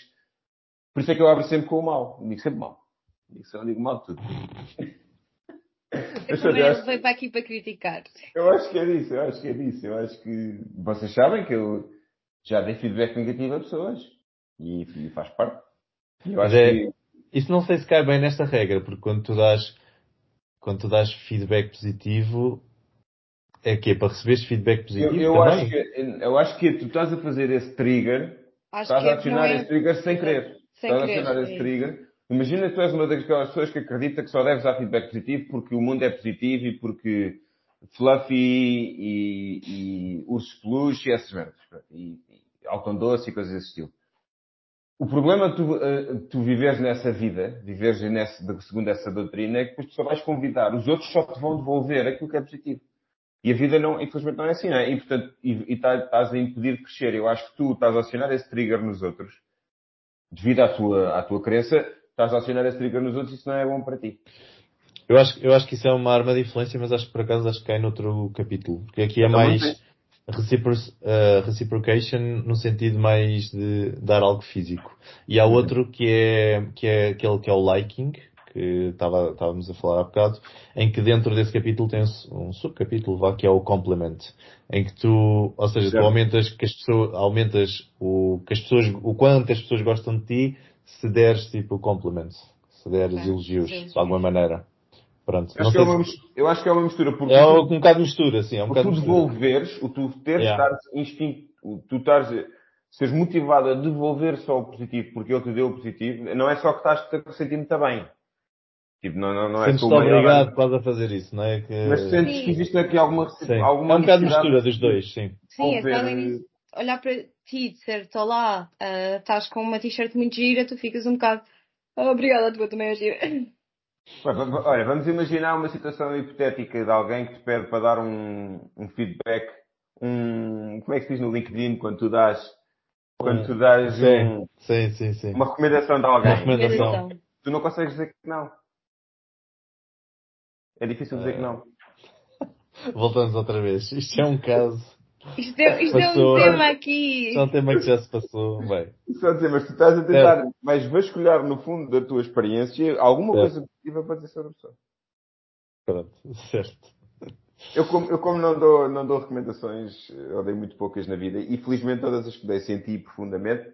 Por isso é que eu abro sempre com o mal. Digo sempre mal. Digo, só digo mal de tudo. *laughs* Veio para aqui para criticar. Eu acho que é disso, eu acho que é disso. Eu acho que vocês sabem que eu já dei feedback negativo a pessoas. E, e faz parte. Eu acho é, que... Isso não sei se cai bem nesta regra, porque quando tu dás, quando tu dás feedback positivo, é que é para receberes feedback positivo eu, eu Acho que, eu acho que tu estás a fazer esse trigger, acho estás a acionar é... esse trigger sem querer. Sem estás querer, a acionar esse trigger Imagina que tu és uma daquelas pessoas que acredita que só deves dar feedback positivo porque o mundo é positivo e porque Fluffy e, e Urso Peluche e essas merdas. E, e Alton Doce e coisas desse estilo. O problema de tu, uh, tu viveres nessa vida, viveres nessa, segundo essa doutrina, é que depois tu só vais convidar. Os outros só te vão devolver aquilo que é positivo. E a vida não, infelizmente não é assim, não é? E portanto, e tá, estás a impedir de crescer. Eu acho que tu estás a acionar esse trigger nos outros, devido à tua, à tua crença, estás a acionar esse trigger nos outros e isso não é bom para ti. Eu acho, eu acho que isso é uma arma de influência, mas acho que por acaso acho que cai noutro capítulo. Porque aqui é Então, mais recipro, uh, reciprocation no sentido mais de dar algo físico. E há outro que é, que é aquele que é o liking, que estava, estávamos a falar há bocado, em que dentro desse capítulo tem um, um subcapítulo vá, que é o complement, em que tu, ou seja, tu aumentas que as pessoas, aumentas o, que as pessoas, o quanto as pessoas gostam de ti se deres tipo complement, se deres Ok, elogios, elogios. de alguma maneira. Pronto. Acho é uma, eu acho que é uma mistura, porque é tu- um bocado de mistura, sim, é um bocado tu devolveres, o tu teres, Yeah. estares instinto, o tu estares, seres motivado a devolver só o positivo porque ele te deu o positivo, não é só que estás a sentir muito bem. Tipo, não, não, não é Sentes-te maior- obrigado quase a fazer isso, não é? Que... Mas sentes Sim. que existe aqui alguma, Sim. alguma É um bocado mistura dos dois, sim. Sim, é só olhar para ti, dizer, estou lá, ah, estás com uma t-shirt muito gira, tu ficas um bocado, "Ah, obrigada, a tua também é gira. Olha, va- va- Olha, vamos imaginar uma situação hipotética de alguém que te pede para dar um, um feedback, um, como é que se diz no LinkedIn quando tu dás, quando tu dás um- Sim, sim, sim, sim. uma recomendação de alguém. Uma recomendação. Recomendação. Tu não consegues dizer que não. É difícil dizer que não. *laughs* Voltamos outra vez. Isto é um caso. Isto é, isto é um Passou. tema aqui. Isto é um tema que já se passou. Bem, Só dizer, mas tu estás a tentar mais vasculhar no fundo da tua experiência alguma É. coisa positiva para dizer sobre a pessoa. pronto, *laughs* certo. Eu como, eu como não, dou, não dou recomendações, eu dei muito poucas na vida e felizmente todas as que dei senti profundamente,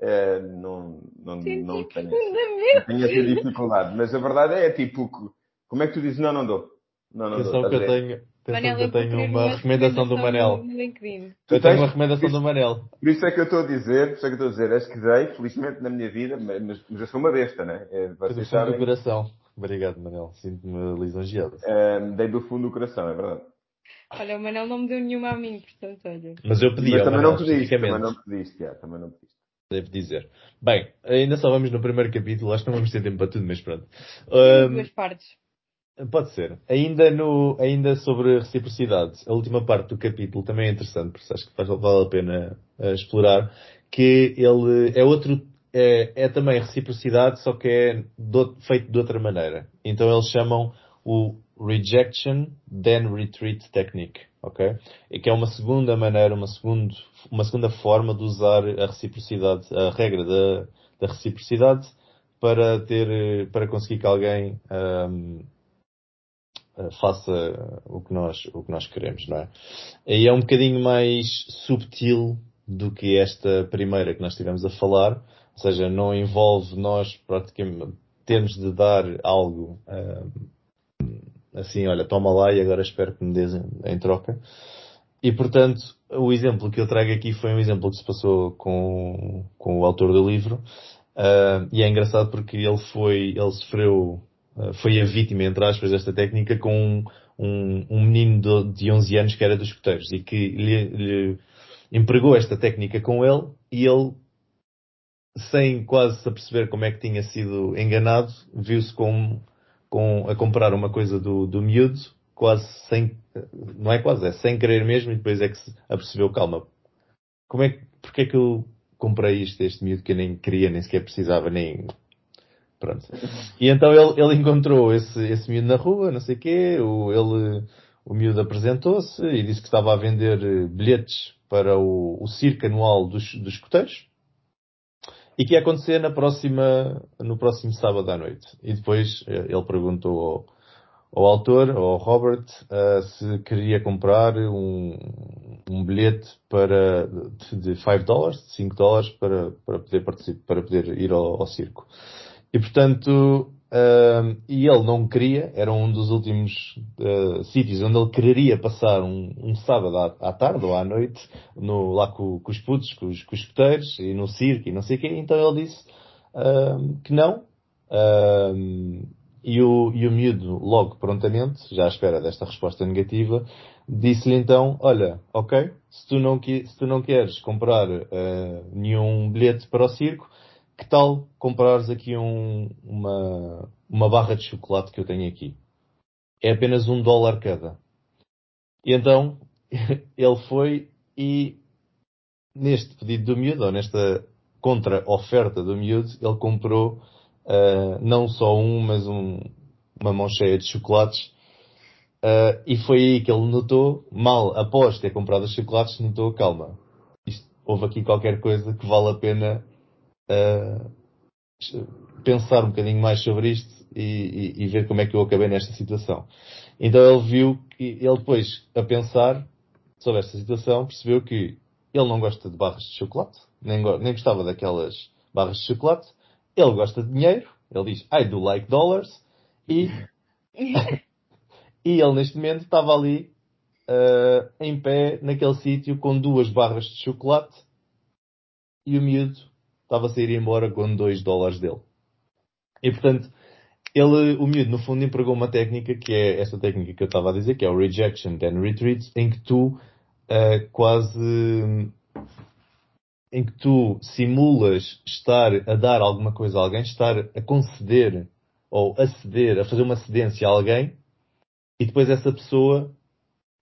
eh, não, não, Senti não tenho, profundamente. não tenho essa dificuldade. Mas a verdade é, tipo, que- como é que tu dizes não, não dou? Não, não Atenção dou. que eu tenho, Manel, eu vou tenho uma recomendação do Manel. Eu tenho tens- uma recomendação do Manel. Por isso é que eu estou a dizer, por isso é que eu estou a dizer, as que dei, felizmente na minha vida, mas, mas eu sou uma besta, né? É, do fundo do coração. Obrigado, Manel. Sinto-me lisonjeado. eh, dei do fundo do coração, é verdade. Olha, o Manel não me deu nenhuma a mim, portanto, olha. Mas eu pedi mas também Manel, não pediste, também não pediste, já, também não pediste. Devo dizer. Bem, ainda só vamos no primeiro capítulo. Acho que não vamos ter tempo para tudo, mas pronto. Ahm, duas partes. Pode ser. Ainda, no, ainda sobre reciprocidade, a última parte do capítulo também é interessante, porque acho que faz, vale a pena eh, explorar, que ele é outro, é, é também reciprocidade, só que é out- feito de outra maneira. Então eles chamam o Rejection Then Retreat Technique, ok? E que é uma segunda maneira, uma, segundo, uma segunda forma de usar a reciprocidade, a regra da, da reciprocidade para ter, eh, para conseguir que alguém, ahm, eh, faça o que nós, o que nós queremos, não é? E é um bocadinho mais subtil do que esta primeira que nós estivemos a falar, ou seja, não envolve nós praticamente termos de dar algo ah, assim, olha, toma lá e agora espero que me dês em, troca. E portanto, o exemplo que eu trago aqui foi um exemplo que se passou com, com o autor do livro, e é engraçado porque ele foi, ele sofreu foi a vítima, entre aspas, desta técnica com um, um, um menino de, de 11 anos que era dos escuteiros e que lhe, lhe empregou esta técnica com ele e ele, sem quase se aperceber como é que tinha sido enganado, viu-se com, com, a comprar uma coisa do, do miúdo, quase sem, não é quase, é sem querer mesmo e depois é que se apercebeu, calma, como é que, porque é que eu comprei isto, este miúdo que eu nem queria, nem sequer precisava, nem, Pronto. E então ele, ele encontrou esse, esse miúdo na rua, não sei quê, o, ele, o miúdo apresentou-se e disse que estava a vender eh, bilhetes para o, o circo anual dos, dos escuteiros e que ia acontecer na próxima, no próximo sábado à noite. E depois eh, ele perguntou ao, ao autor, ao Robert, uh, se queria comprar um, um bilhete para, de 5 dólares, de 5 dólares para, para poder participar, para poder ir ao, ao circo. E portanto, uh, e ele não queria, era um dos últimos uh, sítios onde ele quereria passar um, um sábado à, à, tarde ou à noite, no, lá com, com os putos, com os, com os e no circo e não sei o quê. Então ele disse uh, que não. e, o, e o miúdo, logo prontamente, já à espera desta resposta negativa, disse-lhe então, olha, ok, se tu não, se tu não queres comprar nenhum bilhete para o circo, que tal comprares aqui um, uma, uma barra de chocolate que eu tenho aqui? É apenas um dólar cada. E então *laughs* ele foi e neste pedido do miúdo, ou nesta contra-oferta do miúdo, ele comprou uh, não só um, mas um, uma mão cheia de chocolates. Uh, e foi aí que ele notou, mal após ter comprado os chocolates, notou, calma, isto, houve aqui qualquer coisa que vale a pena uh, pensar um bocadinho mais sobre isto e, e, e, ver como é que eu acabei nesta situação. Então ele viu que, ele depois, a pensar sobre esta situação, percebeu que ele não gosta de barras de chocolate, nem, nem gostava daquelas barras de chocolate. Ele gosta de dinheiro. Ele diz, I do like dollars. E, *laughs* e ele neste momento estava ali, uh, em pé, naquele sítio, com duas barras de chocolate. E o miúdo estava a sair embora com dois dólares dele. E portanto, ele, o miúdo, no fundo, empregou uma técnica que é essa técnica que eu estava a dizer, que é o rejection then retreat, em que tu uh, quase em que tu simulas estar a dar alguma coisa a alguém, estar a conceder ou a ceder, a fazer uma cedência a alguém, e depois essa pessoa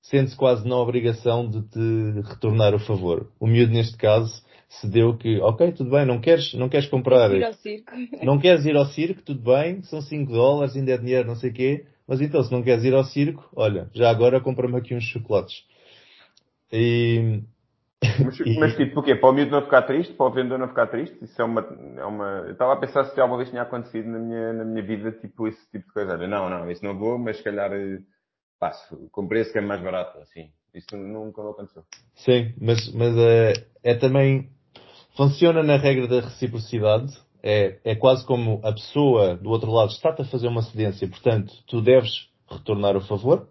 sente-se quase na obrigação de te retornar o favor. O miúdo, neste caso, cedeu que, ok, tudo bem, não queres, não queres comprar. Ir ao circo. *laughs* Não queres ir ao circo, tudo bem, são 5 dólares, ainda é dinheiro, não sei o quê. Mas então, se não queres ir ao circo, olha, já agora compra-me aqui uns chocolates. E... Mas, *laughs* mas tipo, porquê? Para o miúdo não ficar triste? Para o vendedor não ficar triste? Isso é uma, é uma... Eu estava a pensar se alguma vez tinha acontecido na minha, na minha vida, tipo, esse tipo de coisa. Olha, não, não, isso não vou, mas se calhar eh, passo. Comprei esse que é mais barato, assim. Isso nunca aconteceu. Sim, mas, mas é, é também... Funciona na regra da reciprocidade. É, é quase como a pessoa do outro lado está-te a fazer uma cedência, portanto, tu deves retornar o favor.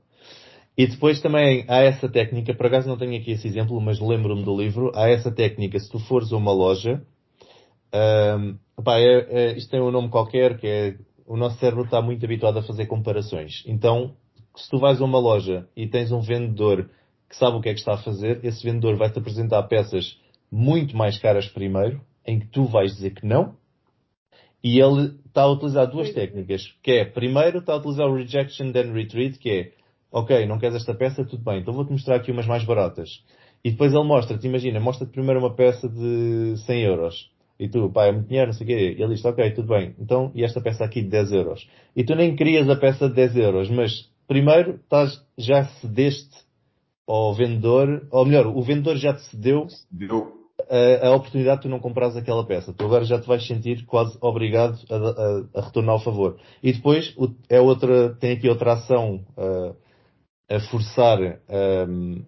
E depois também há essa técnica, por acaso não tenho aqui esse exemplo, mas lembro-me do livro, há essa técnica, se tu fores a uma loja, um, opa, é, é, isto tem um nome qualquer, que é, o nosso cérebro está muito habituado a fazer comparações. Então, se tu vais a uma loja e tens um vendedor que sabe o que é que está a fazer, esse vendedor vai-te apresentar peças muito mais caras primeiro, em que tu vais dizer que não, e ele está a utilizar duas técnicas, que é, primeiro está a utilizar o rejection then retreat, que é, ok, não queres esta peça, tudo bem, então vou-te mostrar aqui umas mais baratas. E depois ele mostra-te, imagina, mostra-te primeiro uma peça de 100 euros. E tu, pá, é muito dinheiro, não sei o quê. E ele diz, ok, tudo bem. Então, e esta peça aqui de 10 euros? E tu nem querias a peça de 10 euros, mas primeiro estás, já cedeste ao vendedor, ou melhor, o vendedor já te cedeu Deu. A, a oportunidade de tu não comprares aquela peça. Tu agora já te vais sentir quase obrigado a, a, a retornar o favor. E depois, o, é outra, tem aqui outra ação, uh, a forçar. Um,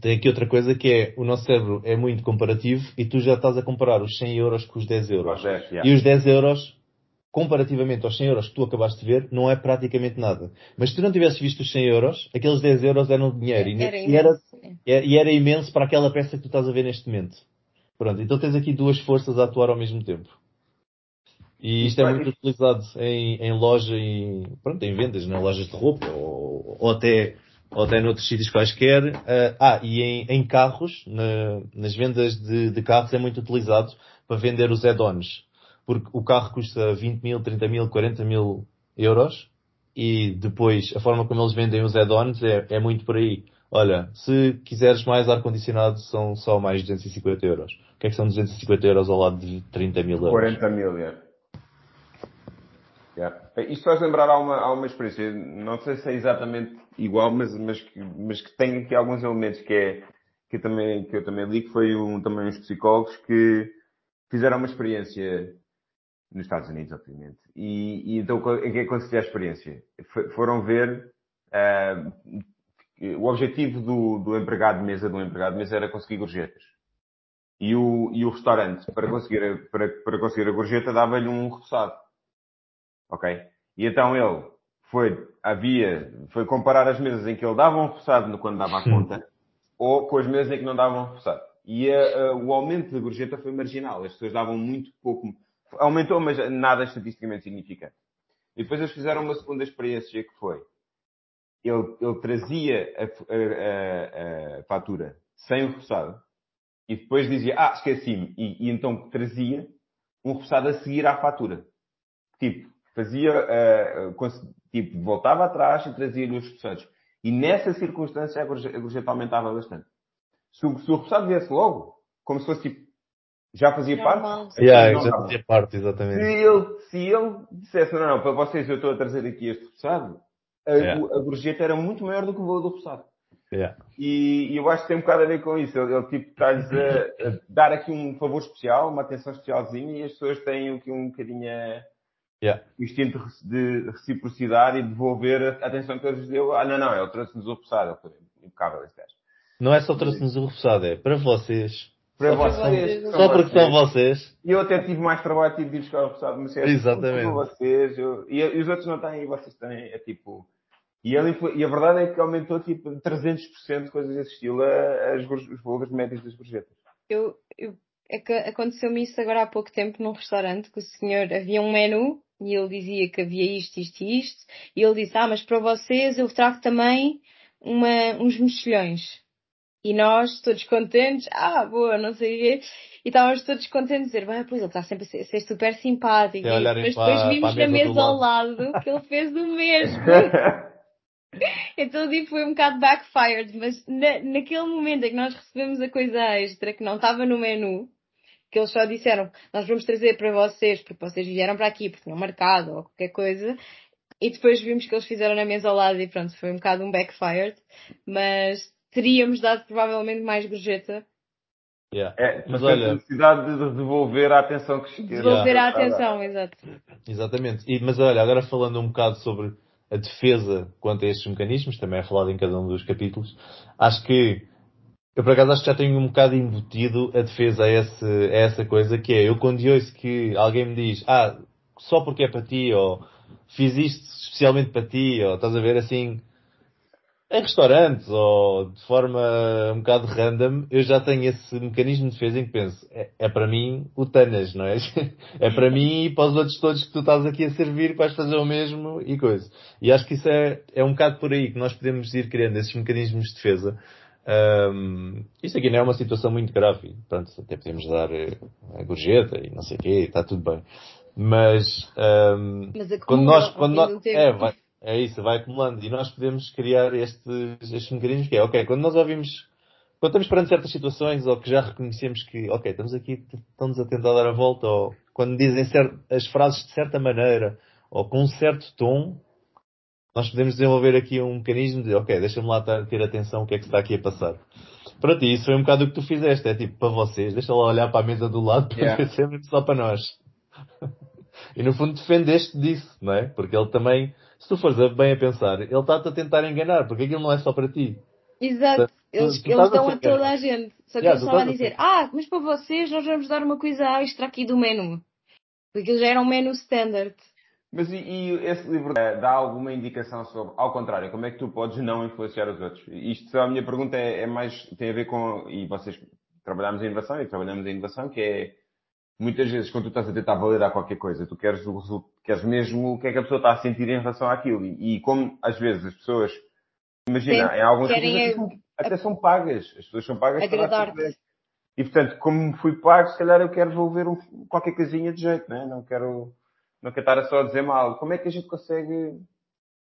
tem aqui outra coisa que é o nosso cérebro é muito comparativo e tu já estás a comparar os 100 euros com os 10 euros. É, yeah. E os 10 euros, comparativamente aos 100 euros que tu acabaste de ver, não é praticamente nada. Mas se tu não tivesses visto os 100 euros, aqueles 10 euros eram dinheiro. E, Era e, era, imenso. e era imenso para aquela peça que tu estás a ver neste momento. Pronto, então tens aqui duas forças a atuar ao mesmo tempo. E isto é muito utilizado em, em loja e pronto, em vendas, nas lojas de roupa ou, ou até ou até noutros sítios quaisquer. Uh, ah, e em, em carros, na, nas vendas de, de, carros é muito utilizado para vender os add-ons. Porque o carro custa 20 mil, 30 mil, 40 mil euros e depois a forma como eles vendem os add-ons é, é muito por aí. Olha, se quiseres mais ar-condicionado são só mais 250 euros. O que é que são 250 euros ao lado de 30 mil euros? 40 mil, é. Yeah. Isto faz lembrar a uma, uma experiência, não sei se é exatamente igual, mas, mas, que, mas que tem aqui alguns elementos que é, que eu também, que eu também li, que foi um, também uns psicólogos que fizeram uma experiência nos Estados Unidos, obviamente. E, e então, em que consistia a experiência? Foram ver, uh, o objetivo do, do empregado de mesa, do empregado de mesa era conseguir gorjetas. E o, e o restaurante, para conseguir, para, para conseguir a gorjeta, dava-lhe um repousado. Ok? E então ele foi, havia, foi comparar as mesas em que ele dava um repousado quando dava a conta, ou com as mesas em que não davam um repousado. E a, a, o aumento da gorjeta foi marginal. As pessoas davam muito pouco. Aumentou, mas nada estatisticamente significante. E depois eles fizeram uma segunda experiência que foi. Ele, ele trazia a, a, fatura sem o repousado e depois dizia, ah, esqueci-me. E, e, então trazia um repousado a seguir à fatura. Tipo, fazia, uh, tipo, voltava atrás e trazia-lhe os repousados. E nessa circunstância a gorjeta, a aumentava bastante. Se o, se o viesse logo, como se fosse tipo, já fazia parte, Yeah, não já dava. fazia parte, se exatamente. ele, se ele dissesse, não, não, para vocês eu estou a trazer aqui este repousado, a, Yeah. a gorjeta era muito maior do que o valor do repousado. Yeah. E, e eu acho que tem um bocado a ver com isso. Ele, ele, tipo, está-lhes a, a dar aqui um favor especial, uma atenção especialzinha, e as pessoas têm aqui um bocadinho Yeah. o instinto de reci- de reciprocidade e devolver a atenção que ele lhes deu. Ah, não, não, ele trouxe-nos o repousado. Ele foi impecável esse gajo. Não é só trouxe-nos o reforçado, é para vocês. Para Só para vocês. para Só porque são vocês. E eu até tive mais trabalho, tive de ir buscar o repousado, mas é Exatamente. para vocês. Eu- e, e os outros não têm, e vocês têm. É tipo. E, ele, influ- e a verdade é que aumentou tipo 300% coisas desse estilo a- as, os valores médios das gorjetas. Eu, eu, é que aconteceu-me isso agora há pouco tempo num restaurante que o senhor havia um menu e ele dizia que havia isto, isto e isto e ele disse, ah, mas para vocês eu trago também uma, uns mexilhões. E nós, todos contentes, ah, boa, não sei o quê. E estávamos todos contentes dizer, bem, pois ele está sempre a ser, a ser super simpático. E olharem mas para- depois vimos para na mesa ao lado que ele *laughs* fez o mesmo. *laughs* Então tipo, foi um bocado backfired, mas na, naquele momento em que nós recebemos a coisa extra que não estava no menu, que eles só disseram, nós vamos trazer para vocês, porque vocês vieram para aqui, porque tinham marcado ou qualquer coisa, e depois vimos que eles fizeram na mesa ao lado e pronto, foi um bocado um backfired, mas teríamos dado provavelmente mais gorjeta, Yeah. É, Mas olha- a necessidade de devolver a atenção que que- devolver a Ah, atenção, exato. Exatamente. E, mas olha, agora falando um bocado sobre a defesa quanto a estes mecanismos, também é falado em cada um dos capítulos, acho que eu por acaso acho que já tenho um bocado embutido a defesa a, esse, a essa coisa que é, eu quando ouço que alguém me diz, ah, só porque é para ti, ou fiz isto especialmente para ti, ou estás a ver assim, em restaurantes ou de forma um bocado random, eu já tenho esse mecanismo de defesa em que penso, é, é para mim o Tanas, não é? *laughs* É para mim e para os outros todos que tu estás aqui a servir, que vais fazer o mesmo e coisa. E acho que isso é, é um bocado por aí que nós podemos ir criando esses mecanismos de defesa. Ahm, isto aqui não é uma situação muito grave. Pronto, até podemos dar eh, a gorjeta e não sei o quê, está tudo bem. Mas, ahm, Mas quando nós, quando nós, tempo. é, vai, é isso, vai acumulando. E nós podemos criar estes, estes mecanismos que é, ok, quando nós ouvimos, quando estamos perante certas situações ou que já reconhecemos que, ok, estamos aqui, estamos a tentar dar a volta, ou quando dizem as frases de certa maneira, ou com um certo tom, nós podemos desenvolver aqui um mecanismo de, ok, deixa-me lá ter atenção o que é que está aqui a passar. Para ti, isso foi um bocado o que tu fizeste, é tipo, para vocês, deixa lá olhar para a mesa do lado para Yeah. ver se é só para nós. *laughs* E no fundo defendeste disso, não é? Porque ele também, se tu fores a- bem a pensar, ele está-te a tentar enganar, porque aquilo não é só para ti. Exato. Eles, tu eles a dão a ser toda a gente. Só que Yeah, eles estavam a a dizer, ser- ah, mas para vocês nós vamos dar uma coisa extra aqui do menu. Porque aquilo já era um menu standard. Mas e, e esse livro dá alguma indicação sobre, ao contrário, como é que tu podes não influenciar os outros? Isto, a minha pergunta é, é mais, tem a ver com, e vocês trabalhamos em inovação e trabalhamos em inovação, que é, muitas vezes quando tu estás a tentar validar qualquer coisa, tu queres o resultado, queres mesmo o que é que a pessoa está a sentir em relação àquilo. E, e como às vezes as pessoas, imagina, Sim, em alguns querem sítios a- até, são, pagas. As pessoas são pagas para. E portanto, como fui pago, se calhar eu quero devolver um, qualquer coisinha de jeito, né? Não quero, não quero estar só a dizer mal. Como é que a gente consegue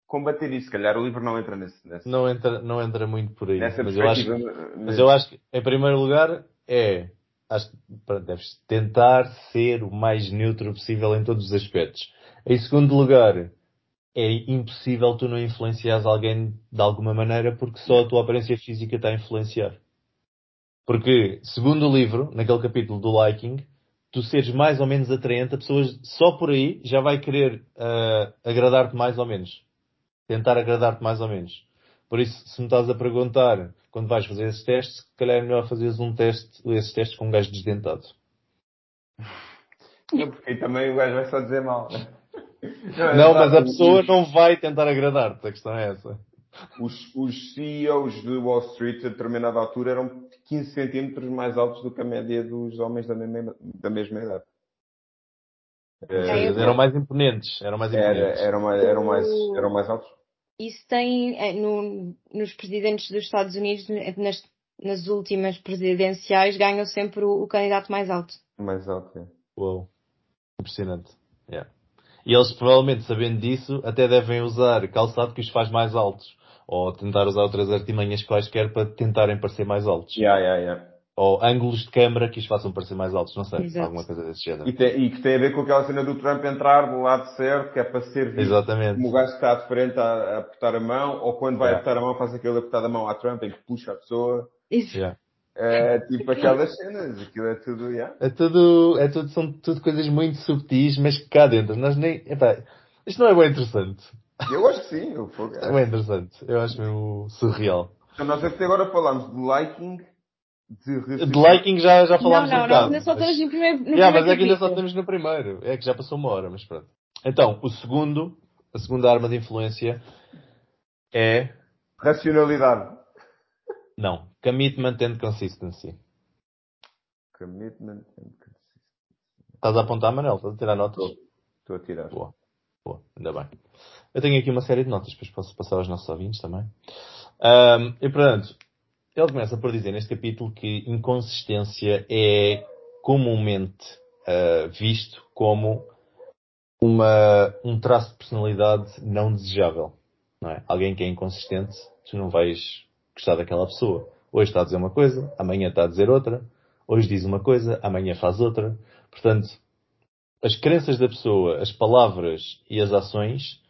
combater isso? Se calhar o livro não entra nesse, nesse, Não entra, não entra muito por aí. nessa Mas eu acho, perspectiva. mas eu acho que, em primeiro lugar, é, acho que deves tentar ser o mais neutro possível em todos os aspectos. Em segundo lugar, é impossível tu não influenciares alguém de alguma maneira porque só a tua aparência física está a influenciar. Porque, segundo o livro, naquele capítulo do liking, tu seres mais ou menos atraente, a pessoa só por aí já vai querer ah, agradar-te mais ou menos. Tentar agradar-te mais ou menos. Por isso, se me estás a perguntar quando vais fazer esses testes, se calhar é melhor fazeres um teste, esses testes com um gajo desdentado. Não, porque aí também o gajo vai só dizer mal. né? *laughs* Não, mas a os- pessoa não vai tentar agradar-te, a questão é essa. Os, os CEOs de Wall Street, a determinada altura, eram 15 centímetros mais altos do que a média dos homens da mesma, da mesma idade. É, Eram mais imponentes, eram mais Era, imponentes. eram, mais, eram, mais, eram mais altos? Isso tem eh, no- nos presidentes dos Estados Unidos, nas, nas últimas presidenciais, ganham sempre o, o candidato mais alto. Mais alto, é. Uou. Impressionante. Yeah. E eles provavelmente sabendo disso até devem usar calçado que os faz mais altos. Ou tentar usar outras artimanhas quaisquer para tentarem parecer mais altos. Yeah, yeah, yeah. Ou ângulos de câmara que os façam parecer mais altos, não sei. Exato. Alguma coisa desse género. E, tem- e que tem a ver com aquela cena do Trump entrar do lado certo, que é para ser visto Exatamente. como o gajo que está de frente a, a apertar a mão, ou quando vai Yeah. apertar a mão faz aquele apertar a mão à Trump em que puxa a pessoa. Isso. Yeah. É tipo aquelas cenas, aquilo é tudo, yeah. É tudo, é tudo, são tudo coisas muito subtis, mas que cá dentro nós nem, epá, isto não é bem interessante. Eu acho que sim, eu fogo. *laughs* É bem interessante. Eu acho mesmo surreal. Então nós até agora falamos de liking, de De liking já, já Não, falámos um não, nós bocado. ainda só estamos no primeiro, no Yeah, primeiro mas é que ainda só estamos no primeiro. É que já passou uma hora, mas pronto. Então, o segundo, a segunda arma de influência é, Racionalidade. não, commitment and consistency. Commitment and consistency. Estás a apontar, Manel? Estás a tirar notas? Estou. A tirar. Boa. Boa, ainda bem. Eu tenho aqui uma série de notas, depois posso passar aos nossos ouvintes também. Ahm, e portanto, ele começa por dizer neste capítulo que inconsistência é comumente ah, visto como uma, um traço de personalidade não desejável. Não é? Alguém que é inconsistente, tu não vais gostar daquela pessoa. Hoje está a dizer uma coisa, amanhã está a dizer outra. Hoje diz uma coisa, amanhã faz outra. Portanto, as crenças da pessoa, as palavras e as ações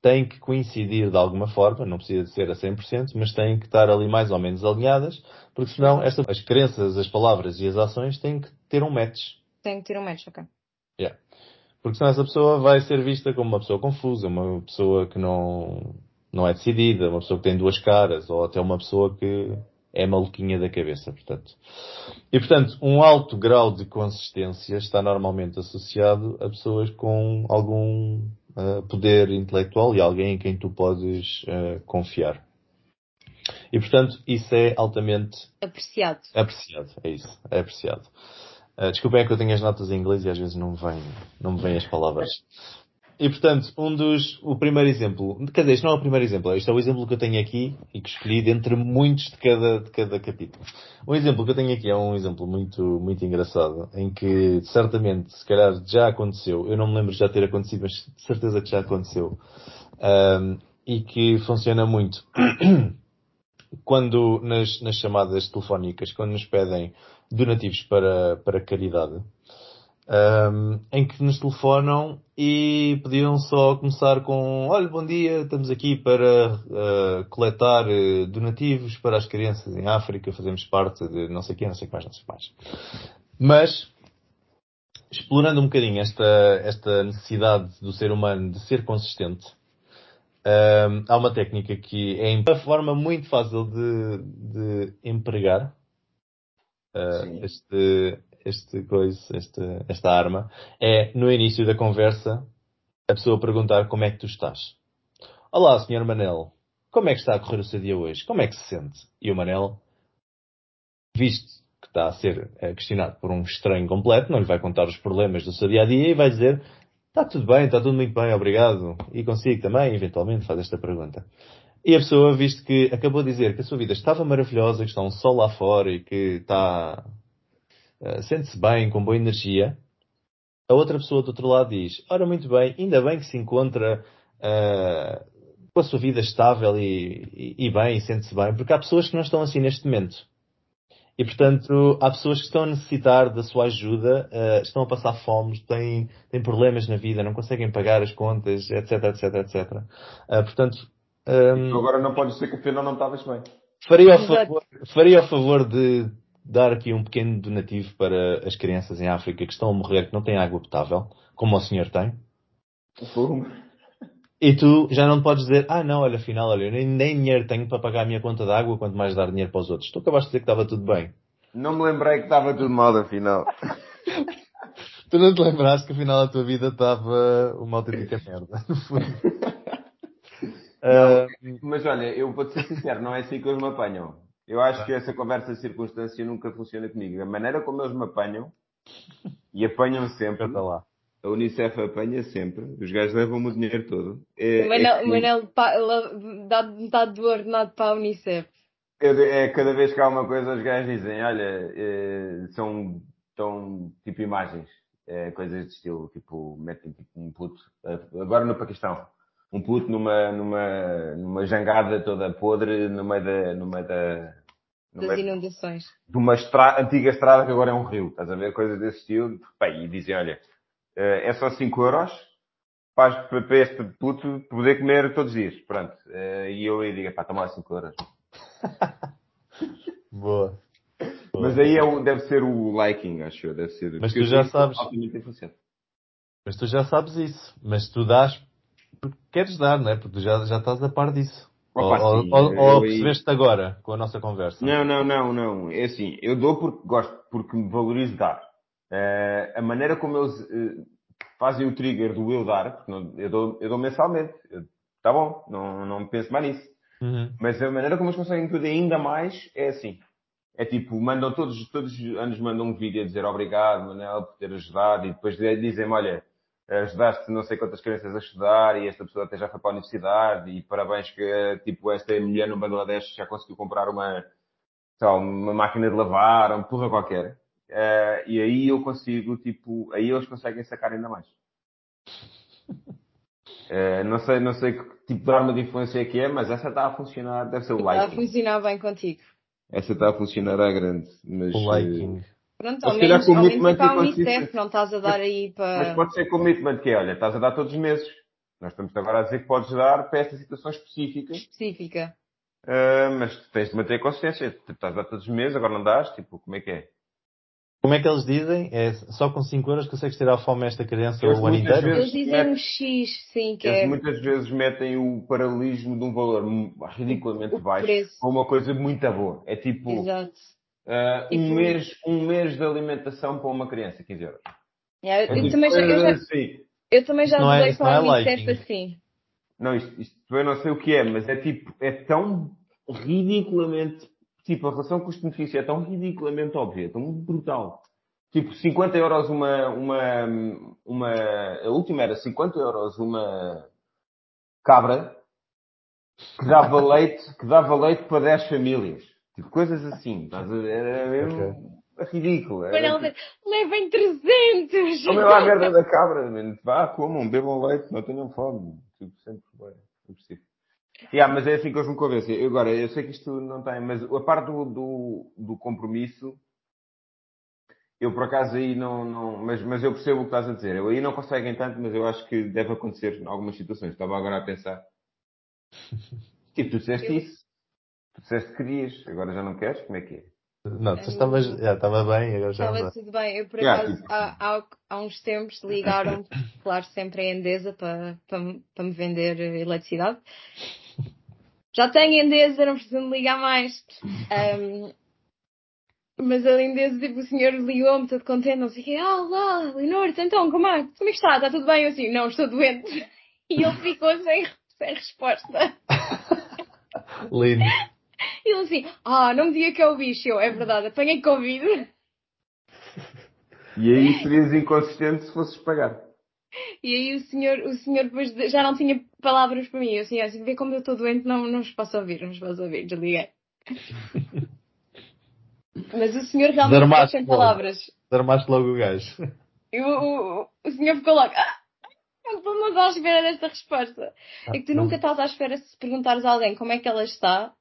têm que coincidir de alguma forma, não precisa de ser a 100%, mas têm que estar ali mais ou menos alinhadas, porque senão esta, as crenças, as palavras e as ações têm que ter um match. Tenho que ter um match, ok. Yeah. Porque senão essa pessoa vai ser vista como uma pessoa confusa, uma pessoa que não, não é decidida, uma pessoa que tem duas caras, ou até uma pessoa que é maluquinha da cabeça, portanto. E portanto, um alto grau de consistência está normalmente associado a pessoas com algum uh, poder intelectual e alguém em quem tu podes uh, confiar. E portanto, isso é altamente Apreciado. apreciado. É isso, é apreciado. Uh, desculpem é que eu tenho as notas em inglês e às vezes não me vêm, não me vêm as palavras. E portanto, um dos, o primeiro exemplo, quer dizer, isto não é o primeiro exemplo, isto é o exemplo que eu tenho aqui e que escolhi dentre muitos de cada, de cada capítulo. Um exemplo que eu tenho aqui é um exemplo muito, muito engraçado, em que certamente, se calhar já aconteceu, eu não me lembro de já ter acontecido, mas de certeza que já aconteceu, um, e que funciona muito *coughs* quando nas, nas chamadas telefónicas, quando nos pedem donativos para, para caridade, um, em que nos telefonam e podiam só começar com olha, bom dia, estamos aqui para uh, coletar uh, donativos para as crianças em África, fazemos parte de não sei quê, não sei que mais, não sei que mais. Mas, explorando um bocadinho esta, esta necessidade do ser humano de ser consistente, um, há uma técnica que é uma forma muito fácil de, de empregar uh, este, este coisa, esta arma, é no início da conversa a pessoa perguntar como é que tu estás. Olá, Sr. Manel, como é que está a correr o seu dia hoje? Como é que se sente? E o Manel, visto que está a ser questionado por um estranho completo, não lhe vai contar os problemas do seu dia a dia e vai dizer está tudo bem, está tudo muito bem, obrigado. E consigo também, eventualmente, faz esta pergunta. E a pessoa, visto que acabou de dizer que a sua vida estava maravilhosa, que está um sol lá fora e que está Uh, sente-se bem, com boa energia, a outra pessoa do outro lado diz, ora muito bem, ainda bem que se encontra uh, com a sua vida estável e, e, e bem, e sente-se bem, porque há pessoas que não estão assim neste momento. E portanto, há pessoas que estão a necessitar da sua ajuda, uh, estão a passar fome, têm, têm problemas na vida, não conseguem pagar as contas, etc, etc, etc. portanto, um, agora não pode ser que afinal não estavas bem. Faria o, favor, faria o favor de dar aqui um pequeno donativo para as crianças em África que estão a morrer, que não têm água potável, como o senhor tem. E tu já não podes dizer, ah não, olha, afinal, olha, eu nem, nem dinheiro tenho para pagar a minha conta de água, quanto mais dar dinheiro para os outros. Tu acabaste de dizer que estava tudo bem. Não me lembrei que estava tudo mal, afinal. *laughs* tu não te lembraste que afinal a tua vida estava uma autêntica *laughs* merda, no fundo. Não, uh... Mas olha, eu vou-te ser sincero, não é assim que eles me apanham. Eu acho que essa conversa de circunstância nunca funciona comigo. A maneira como eles me apanham, e apanham sempre, lá. a Unicef apanha sempre, os gajos levam-me o dinheiro todo. É, o Manel, é que... Manel dá metade do ordenado para a Unicef. É, é, cada vez que há uma coisa, os gajos dizem, olha, é, são tão, tipo imagens, é, coisas de estilo, tipo, metem tipo um puto. Agora no Paquistão, um puto numa, numa, numa jangada toda podre no meio da, no meio da, no Das meio inundações. de uma estra- antiga estrada que agora é um rio. Estás a ver? Coisas desse estilo. Bem, e dizem, olha, eh, é só 5 euros para, para este puto poder comer todos os dias. Pronto. Eh, E eu aí digo, pá, toma lá 5 euros. *laughs* Boa. Boa. Mas aí é o- deve ser o liking, acho eu. Deve ser. Mas tu já sabes. Mas tu já sabes isso. Mas tu dás porque queres dar, não é? Porque já, já estás a par disso. Opa, ou sim, ou, ou percebeste agora com a nossa conversa? Não, não, não, não. É assim, eu dou porque gosto, porque me valorizo dar. Eh, a maneira como eles eh, fazem o trigger do eu dar, porque não- eu, dou, eu dou mensalmente. Eu- tá bom, não, não penso mais nisso. Uhum. Mas a maneira como eles conseguem tudo ainda mais é assim. É tipo, mandam todos, todos os anos mandam um vídeo a dizer obrigado, Manel, por ter ajudado, e depois dizem-me, olha, ajudaste não sei quantas crianças a estudar, e esta pessoa até já foi para a universidade, e parabéns que, tipo, esta mulher no Bangladesh já conseguiu comprar uma, lá, uma máquina de lavar, uma porra qualquer. Eh, e aí eu consigo, tipo, aí eles conseguem sacar ainda mais. *laughs* Eh, não sei, não sei que tipo de arma de influência é que é, mas essa está a funcionar, deve ser o Está a liking. funcionar bem contigo. Essa está a funcionar à grande. Mas, O eh, liking. Pronto, Mas ao se calhar menos, com ao menos commitment é para a e Unicef, consistência. não estás a dar aí Mas para... pode ser commitment que é, olha, estás a dar todos os meses. Nós estamos agora a dizer que podes dar para esta situação específica, específica. eh, mas tu tens de manter consciência. Tu estás a dar todos os meses, agora não dás, tipo, como é que é? Como é que eles dizem? É só com 5 euros consegues tirar a fome a esta criança Eles o ano inteiro? vezes- Eles dizem um X, sim, que Eles é muitas vezes metem o paralelismo de um valor ridiculamente o baixo preço. com uma coisa muito boa. É tipo, Exato. Eh, um, mês, um mês de alimentação para uma criança, 15 euros. Yeah, É eu, tipo também já, eu, já, assim. eu também já não é- a não é assim. Não, isto, isto eu não sei o que é, mas é tipo, é tão ridiculamente, tipo, a relação custo-benefício é tão ridiculamente óbvia, é tão brutal. Tipo, 50 euros uma, uma, uma, a última era 50 euros uma cabra que dava leite, que dava leite para 10 famílias. Tipo, coisas assim, estás a ver? Era mesmo ridículo. Mas Era, tipo, levem 300! Comem lá a merda da cabra, mano. Vá, comam, bebam leite, não tenham fome. Tipo, sempre bem. Não preciso. Yeah, mas é assim que eles me convencem. Eu, Agora, eu sei que isto não tem, mas a parte do, do, do compromisso, eu por acaso aí não, não mas, mas eu percebo o que estás a dizer. Eu aí não conseguem tanto, mas eu acho que deve acontecer em algumas situações. Estava agora a pensar. *laughs* Tipo, tu disseste Eu- isso. Tu disseste que querias, agora já não queres? Como é que é? Não, tu estavas, já estava bem, agora já não Estava tudo bem. Eu, por Yeah, acaso, tipo- há, há, há uns tempos ligaram, *coughs* claro, sempre a Endesa para, para, me- para me vender eletricidade. Já tenho Endesa, não preciso de ligar mais. Ahm, mas a Endesa, tipo, o senhor ligou-me todo contente, não sei o quê. Ah, lá, Leonor, então, como é, como é que está? Está tudo bem? Eu assim, não, estou doente. *laughs* E ele ficou sem, sem resposta. *laughs* Lindo. E ele assim, ah, não me diga que é o bicho. Eu, é verdade, apanhei Covid. E aí serias inconsistente se fosses pagar. E aí o senhor, o senhor depois de- já não tinha palavras para mim. Eu assim, assim, vê como eu estou doente, não, não vos posso ouvir, não vos posso ouvir, desliguei. Mas o senhor realmente ficou sem palavras. Desarmaste logo o gajo. E o, o, o senhor ficou logo, ah, não estou à espera desta resposta. É que tu não- nunca estás à espera se perguntares a alguém como é que ela está,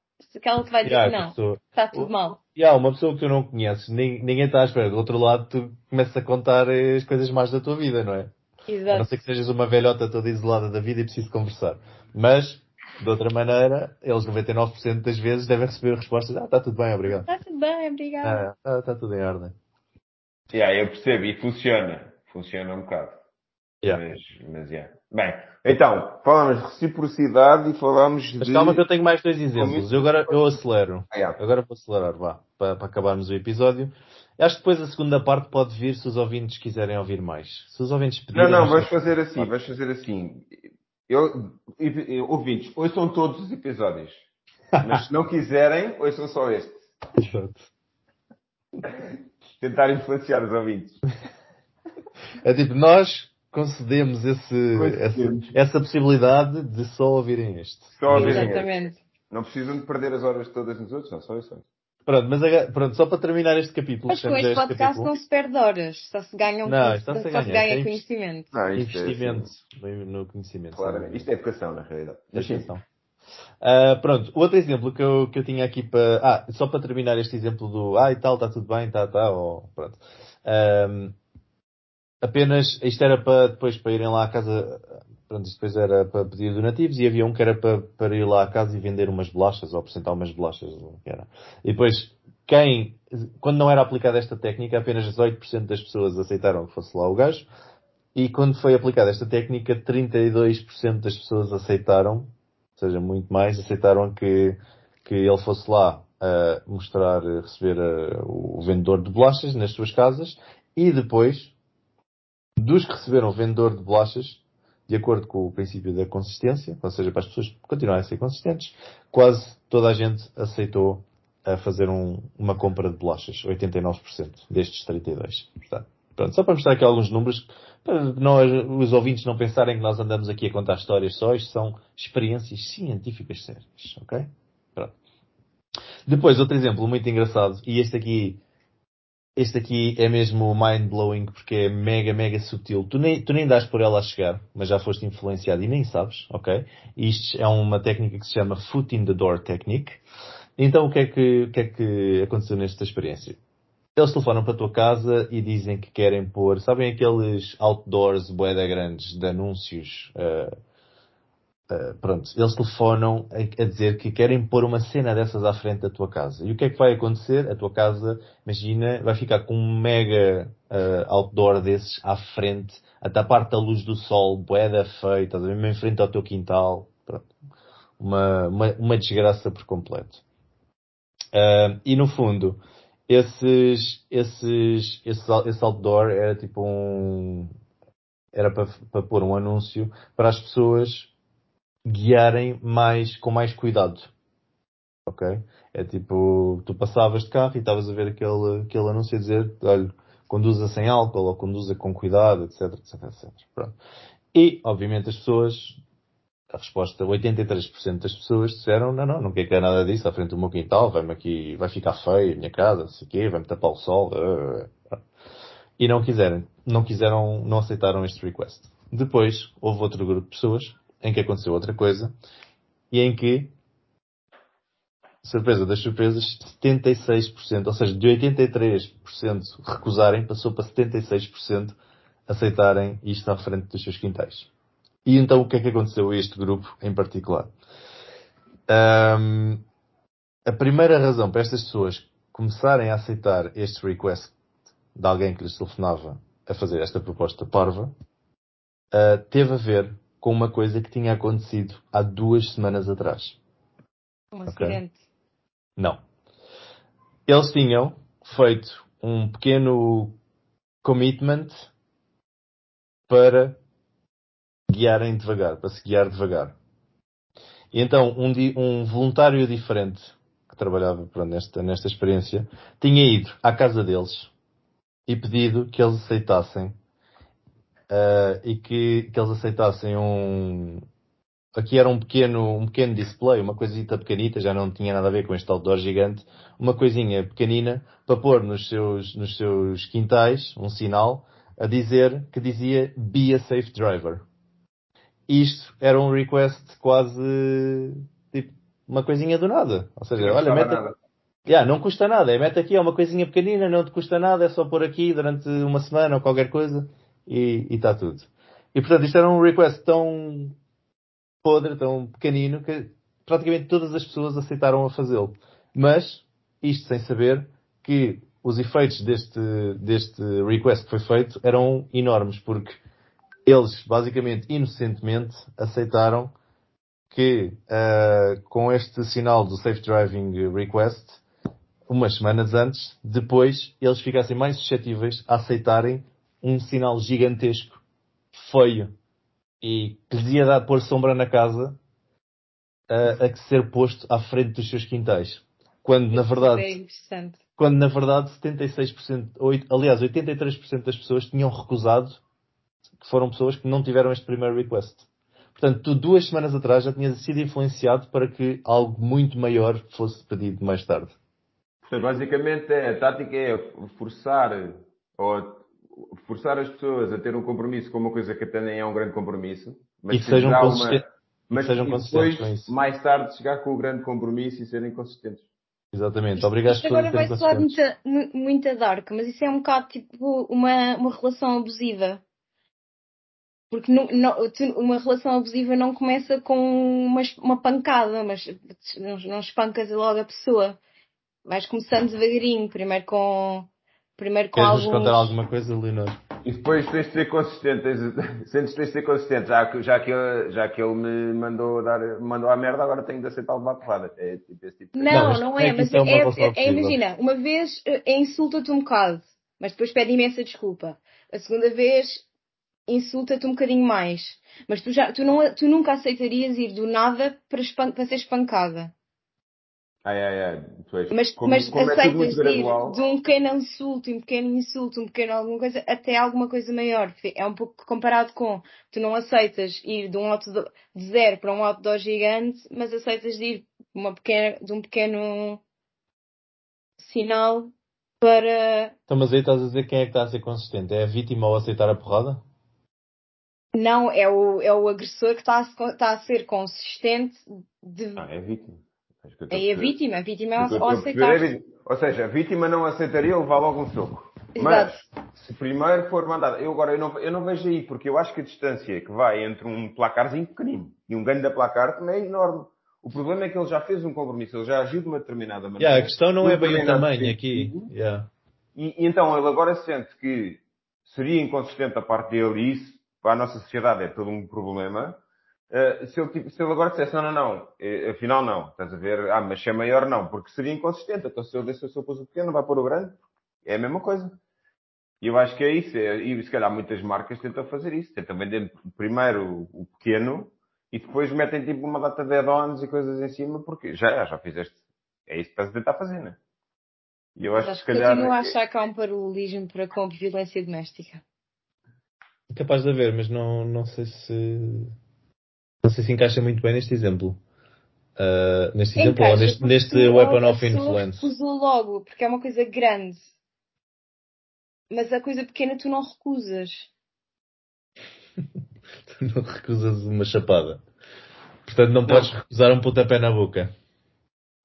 que ela te vai dizer Yeah, que não, pessoa. está tudo mal. E há uma pessoa que tu não conheces, nin- ninguém está à espera. Do outro lado, tu começas a contar as coisas mais da tua vida, não é? A não Exato. ser que sejas uma velhota toda isolada da vida e preciso conversar. Mas, de outra maneira, eles 99% das vezes devem receber respostas. Ah, está tudo bem, obrigado. Está tudo bem, obrigada. Ah, está, está tudo em ordem. Yeah, eu percebo, e funciona. Funciona um bocado. Yeah. Mas, mas yeah. Bem, então, falamos de reciprocidade e falamos Mas de. calma que eu tenho mais dois exemplos. Eu agora eu acelero. Ah, yeah. Agora vou acelerar, vá, para, para acabarmos o episódio. Acho que depois a segunda parte pode vir se os ouvintes quiserem ouvir mais. Se os ouvintes Não, pedirem... não, nós- vais fazer assim, vais fazer assim. Eu, e- e- ouvintes, ouçam todos os episódios. Mas se não quiserem, ouçam só este. Exato. Tentar influenciar os ouvintes. É tipo, nós concedemos esse, Concedemos. Essa, essa possibilidade de só ouvirem este. Só ouvirem este. Exatamente. Não precisam de perder as horas todas nos outros, não, só isso. Pronto, mas agora- pronto, só para terminar este capítulo. Mas com este este podcast capítulo. não se perde horas, só se ganham Não, só, está-se a se ganha é conhecimento. Não, é, Investimento bem no conhecimento. claramente. Isto é educação, na realidade. Sim. Atenção. Ah, pronto, outro exemplo que eu, que eu tinha aqui para. Ah, só para terminar este exemplo do. Ah, e tal, está tudo bem, tá, tá, ou, pronto. Ahm, apenas, isto era para depois para irem lá à casa. Pronto, isto depois era para pedir donativos e havia um que era para, para ir lá à casa e vender umas bolachas ou apresentar umas bolachas. o que era. E depois, quem, quando não era aplicada esta técnica, apenas 18% das pessoas aceitaram que fosse lá o gajo. E quando foi aplicada esta técnica, 32% das pessoas aceitaram ou seja, muito mais, aceitaram que, que ele fosse lá a mostrar, receber a- o vendedor de bolachas nas suas casas e depois, dos que receberam vendedor de bolachas, de acordo com o princípio da consistência, ou seja, para as pessoas continuarem a ser consistentes, quase toda a gente aceitou a fazer um- uma compra de bolachas, 89% destes 32%. Portanto, pronto, só para mostrar aqui alguns números, para nós, os ouvintes não pensarem que nós andamos aqui a contar histórias só, isto são experiências científicas sérias, ok? Pronto. Depois, outro exemplo muito engraçado, e este aqui, este aqui é mesmo mind-blowing porque é mega, mega sutil. Tu nem, tu nem dás por ela a chegar, mas já foste influenciado e nem sabes, ok? Isto é uma técnica que se chama Foot in the Door Technique. Então, o que é que, o que, é que aconteceu nesta experiência? Eles telefonam para a tua casa e dizem que querem pôr, sabem aqueles outdoors boeda grandes de anúncios? ah, ah, pronto, eles telefonam a, a dizer que querem pôr uma cena dessas à frente da tua casa. E o que é que vai acontecer? A tua casa, imagina, vai ficar com um mega ah, outdoor desses à frente, a tapar-te a luz do sol, boeda feita, estás a ver, mesmo em frente ao teu quintal. Pronto. Uma, uma, uma desgraça por completo. Ah, e no fundo, esses, esses, esse, out- esse outdoor era tipo um, era para, para pôr um anúncio para as pessoas guiarem mais, com mais cuidado. Ok? É tipo, tu passavas de carro e estavas a ver aquele, aquele anúncio a dizer, olha, conduza sem álcool ou conduza com cuidado, etc, etc, etc. Pronto. E, obviamente, as pessoas, a resposta, 83% das pessoas disseram, não, não, não quero que nada disso à frente do meu quintal, vai-me aqui, vai ficar feio a minha casa, não sei o quê, vai-me tapar o sol. uh, E não quiseram, não quiseram, não aceitaram este request. Depois, houve outro grupo de pessoas em que aconteceu outra coisa e em que, surpresa das surpresas, 76%, ou seja, de 83% recusarem, passou para 76% aceitarem isto à frente dos seus quintais. E então o que é que aconteceu a este grupo em particular? Ahm, a primeira razão para estas pessoas começarem a aceitar este request de alguém que lhes telefonava a fazer esta proposta parva ah, teve a ver com uma coisa que tinha acontecido há duas semanas atrás. Um Ok. acidente. Não. Eles tinham feito um pequeno commitment para guiarem devagar, para se guiar devagar. E então, um, um voluntário diferente, que trabalhava pronto, nesta, nesta experiência, tinha ido à casa deles e pedido que eles aceitassem ah, e que, que eles aceitassem um, aqui era um pequeno, um pequeno display, uma coisita pequenita, já não tinha nada a ver com este outdoor gigante, uma coisinha pequenina para pôr nos seus, nos seus quintais, um sinal, a dizer, que dizia Be a Safe Driver. Isto era um request quase, tipo, uma coisinha do nada. Ou seja, Não olha, mete, nada. Yeah, não custa nada. É, mete aqui, é uma coisinha pequenina, não te custa nada, é só pôr aqui durante uma semana ou qualquer coisa e está tudo. E portanto, isto era um request tão podre, tão pequenino, que praticamente todas as pessoas aceitaram a fazê-lo. Mas, isto sem saber que os efeitos deste, deste request que foi feito eram enormes, porque eles, basicamente, inocentemente, aceitaram que, ah, com este sinal do Safe Driving Request, umas semanas antes, depois eles ficassem mais suscetíveis a aceitarem um sinal gigantesco, feio, e que lhes ia dar pôr sombra na casa, a, a que ser posto à frente dos seus quintais. Quando, na verdade, É interessante. quando na verdade 76%, oito- aliás, 83% das pessoas tinham recusado, que foram pessoas que não tiveram este primeiro request. Portanto, tu duas semanas atrás já tinhas sido influenciado para que algo muito maior fosse pedido mais tarde. Portanto, basicamente é, a tática é forçar ou forçar as pessoas a ter um compromisso com uma coisa que até nem é um grande compromisso, mas E que sejam consistentes. mas que sejam consistentes depois, com isso. mais tarde, chegar com o grande compromisso e serem consistentes. Exatamente. Isto, Obrigado isto por agora vai soar muita, mu- muita dark, mas isso é um bocado tipo uma, uma relação abusiva. Porque não, não- tu- uma relação abusiva não começa com uma, uma pancada, mas não, não espancas logo a pessoa. Vais começando devagarinho, primeiro com, primeiro com Queres alguns... contar alguma coisa, Leonor? E depois tens de ser consistente, tens, *laughs* sentes que tens de ser consistente, já que, já que, ele, já que ele me mandou dar, me mandou a merda, agora tenho de aceitar uma porrada. É tipo esse tipo de coisa. Não, Não, não é é, mas é é, é- é- imagina, uma vez eh, insulta-te um bocado, mas depois pede imensa desculpa. A segunda vez insulta-te um bocadinho mais. Mas tu, já, tu, não, tu nunca aceitarias ir do nada para, espan- para ser espancada. Ai, ai, ai. Pois, Mas, como, mas como é aceitas de ir gradual, de um pequeno insulto, um pequeno insulto, um pequeno alguma coisa, até alguma coisa maior. É um pouco comparado com tu não aceitas ir de um outdoor, de zero para um outdoor gigante, mas aceitas de ir uma pequena, de um pequeno sinal para Então, mas aí estás a dizer quem é que está a ser consistente? É a vítima ao aceitar a porrada? não é o, é o agressor que está a, está a ser consistente de não, é vítima. Acho que eu estou é a vítima, a vítima é ao é aceitar. vítima. Ou seja, a vítima não aceitaria levar logo um soco. Exato. Mas, se primeiro for mandada, eu agora eu não, eu não vejo aí, porque eu acho que a distância que vai entre um placarzinho pequenino e um ganho da placar também é enorme. O problema é que ele já fez um compromisso, ele já agiu de uma determinada maneira. Yeah, a questão não é bem o tamanho aqui. Yeah. E, e então ele agora sente que seria inconsistente a parte dele e isso para a nossa sociedade é todo um problema. Uh, se, ele, tipo, se ele agora dissesse, não, não, não, eh, afinal não, estás a ver, ah, mas se é maior não, porque seria inconsistente. Então se ele disse, se eu pôs o pequeno, não vai pôr o grande, é a mesma coisa. E eu acho que é isso, é, e se calhar muitas marcas tentam fazer isso, tentam vender primeiro o pequeno e depois metem tipo uma data de add-ons e coisas em cima, porque já, já fizeste, é isso que estás a tentar fazer, né? E eu acho Mas que se calhar. continuo a achar que há um paralelismo para com violência doméstica. Capaz de haver, mas não, não sei se. Não sei se encaixa muito bem neste exemplo. Uh, neste exemplo, ou Encaixa, neste, neste tu- weapon a of influence. recusou logo, porque é uma coisa grande. Mas a coisa pequena tu não recusas. *laughs* Tu não recusas uma chapada. Portanto, não, podes recusar um pontapé na boca.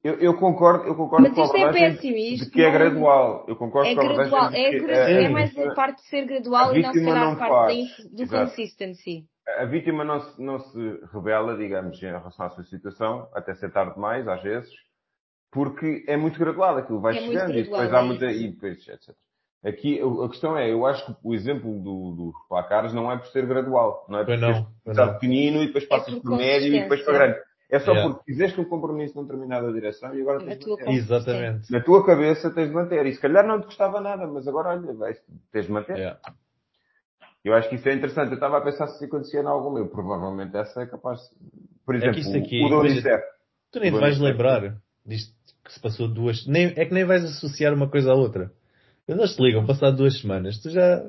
Eu, eu concordo, eu concordo Mas com a isto é abordagem péssimo, de isto que é não- gradual. Eu concordo É com a gradual, é, a- é a mais a parte de ser gradual a e não se vítima calhar não a parte faz. da do Exato. consistency. A vítima não se, não se revela, digamos, em relação à sua situação, até ser tarde demais, às vezes, porque é muito gradual, aquilo vai É muito chegando e gradual, depois há é muita, e depois, etc. Aqui, a questão é, eu acho que o exemplo do, dos placares não é por ser gradual, não é por Pois ser não, não. pequenino e depois passas É por médio e depois para grande. É só Yeah. porque fizeste um compromisso numa determinada direção e agora tens de manter. Exatamente. Na tua cabeça tens de manter. E se calhar não te custava nada, mas agora olha, vais, tens de manter. Yeah. Eu acho que isso é interessante. Eu estava a pensar se acontecia em algum meu. Provavelmente essa é capaz. Por É exemplo, isto aqui- o da Unicef. Tu nem te vais é- lembrar disto que se passou duas. Nem, é que nem vais associar uma coisa à outra. Quando eles te ligam, passado duas semanas, tu já.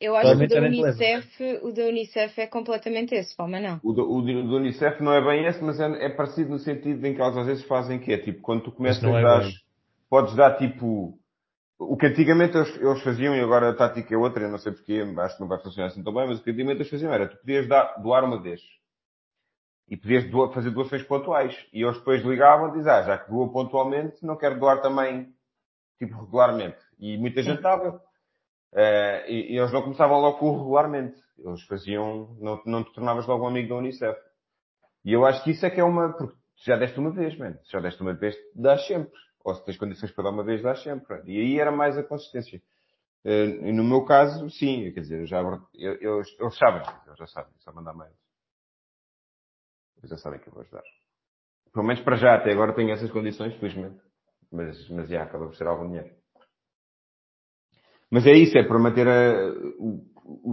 Eu acho que o da Unicef, o da Unicef é completamente esse, Palma não. O do, o do- do Unicef não é bem esse, mas é, é parecido no sentido em que eles às vezes fazem que é tipo, quando tu começas não a é dar, podes dar tipo, o que antigamente eles, eles faziam e agora a tática é outra, eu não sei porque, acho que não vai funcionar assim tão bem, mas o que antigamente eles faziam era, tu podias dar, doar uma vez. E podias doar- fazer doações pontuais. E eles depois ligavam e diziam, ah, já que doa pontualmente, não quero doar também, tipo, regularmente. E muita gente dava. Eh, e, e eles não começavam logo com o regularmente. Eles faziam, não, não te tornavas logo um amigo da Unicef. E eu acho que isso é que é uma, porque já deste uma vez, mano. Se já deste uma vez, dás sempre. Ou se tens condições para dar uma vez, dás sempre. E aí era mais a consistência. Eh, no meu caso, sim, quer dizer, eu já, eu, eu, eles sabem, eles já sabem, só mandar mails. Eles já sabem que eu vou ajudar. Pelo menos para já, até agora tenho essas condições, felizmente. Mas, mas já, acaba por ser algum dinheiro. Mas é isso, é para manter a, o,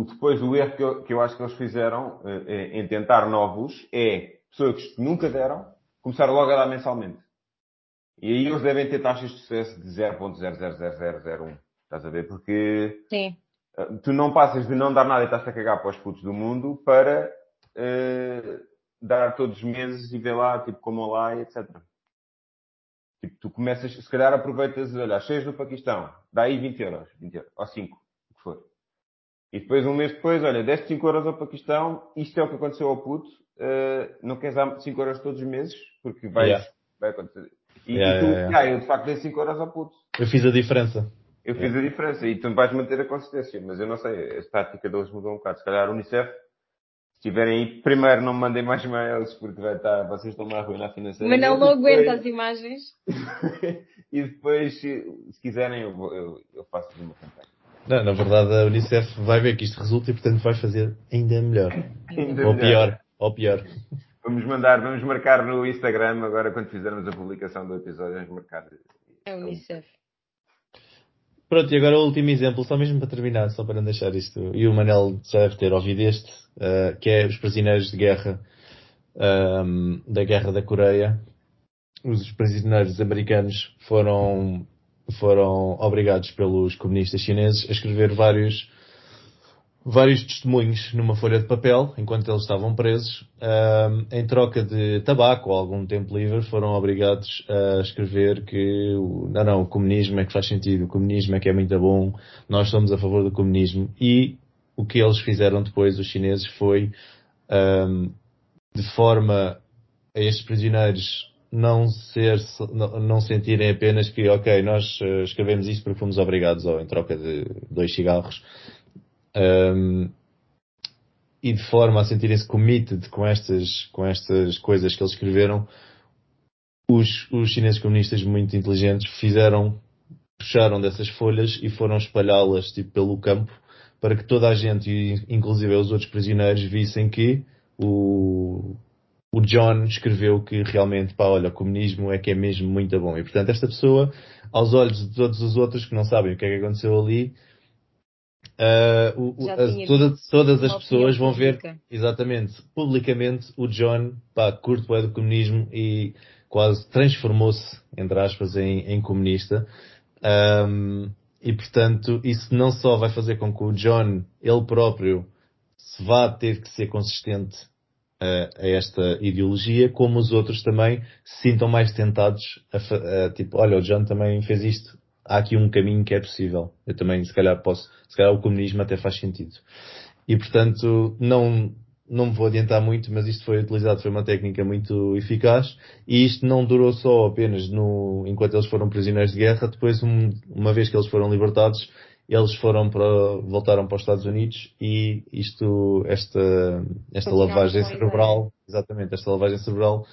o- depois o erro que eu, que eu acho que eles fizeram eh, em tentar novos é pessoas que nunca deram, começaram logo a dar mensalmente. E aí eles devem ter taxas de sucesso de 0.000001. Estás a ver? Porque Sim. eh, tu não passas de não dar nada e estás a cagar para os putos do mundo para eh, dar todos os meses e ver lá, tipo, como lá e etc. Tipo, tu começas, se calhar aproveitas, olha, cheias no Paquistão, dá aí 20 euros, 20 euros, ou 5, o que for. E depois, um mês depois, olha, deste 5 euros ao Paquistão, isto é o que aconteceu ao puto, uh, não queres dar 5 euros todos os meses, porque vais, Yeah. vai acontecer. E, Yeah, e tu, yeah, yeah. "Ah, eu de facto dei 5 euros ao puto. Eu fiz a diferença. Eu fiz a diferença e tu vais manter a consistência, mas eu não sei, a tática deles mudou um bocado. Se calhar a Unicef, se estiverem aí, primeiro não me mandem mais mails porque vai estar, vocês estão-me a arruinar financeiramente. Mas não, não aguenta Depois- as imagens. *laughs* e depois, se, se quiserem, eu, vou- eu, eu faço uma campanha. Não, na verdade, a Unicef vai ver que isto resulta e, portanto, vai fazer ainda melhor. Ainda Ou melhor. pior. Ou pior. Vamos mandar, vamos marcar no Instagram agora quando fizermos a publicação do episódio, vamos marcar. É o Unicef. Pronto, e agora o último exemplo, só mesmo para terminar, só para não deixar isto. E o Manel já deve ter ouvido este, eh, que é os prisioneiros de guerra ahm, da Guerra da Coreia. Os prisioneiros americanos foram, foram obrigados pelos comunistas chineses a escrever vários, vários testemunhos numa folha de papel, enquanto eles estavam presos. Em troca de tabaco ou algum tempo livre, foram obrigados a escrever que não, não, o comunismo é que faz sentido, o comunismo é que é muito bom, nós somos a favor do comunismo. E o que eles fizeram depois, os chineses, foi ahm, de forma a estes prisioneiros não ser, não, sentirem apenas que, ok, nós eh, escrevemos isto porque fomos obrigados ou em troca de dois cigarros, um, e de forma a sentirem-se committed com estas, com estas coisas que eles escreveram, os, os chineses comunistas muito inteligentes fizeram, puxaram dessas folhas e foram espalhá-las tipo, pelo campo para que toda a gente, inclusive os outros prisioneiros, vissem que o, o John escreveu que realmente, pá, olha, o comunismo é que é mesmo muito bom. E portanto, esta pessoa, aos olhos de todos os outros que não sabem o que é que aconteceu ali, ah, o- tinha toda- todas as pessoas vão ver, pública. exatamente, publicamente, o John, pá, curto é do comunismo e quase transformou-se, entre aspas, em, em comunista. Ahm, e portanto, isso não só vai fazer com que o John, ele próprio, se vá ter que ser consistente a, a esta ideologia, como os outros também se sintam mais tentados a, a, tipo, olha, o John também fez isto, há aqui um caminho que é possível. Eu também, se calhar, posso, se calhar o comunismo até faz sentido. E portanto, não, não me vou adiantar muito, mas isto foi utilizado, foi uma técnica muito eficaz e isto não durou só apenas no, enquanto eles foram prisioneiros de guerra, depois um- uma vez que eles foram libertados, eles foram para, voltaram para os Estados Unidos e isto, esta, esta lavagem cerebral, exatamente, esta lavagem cerebral,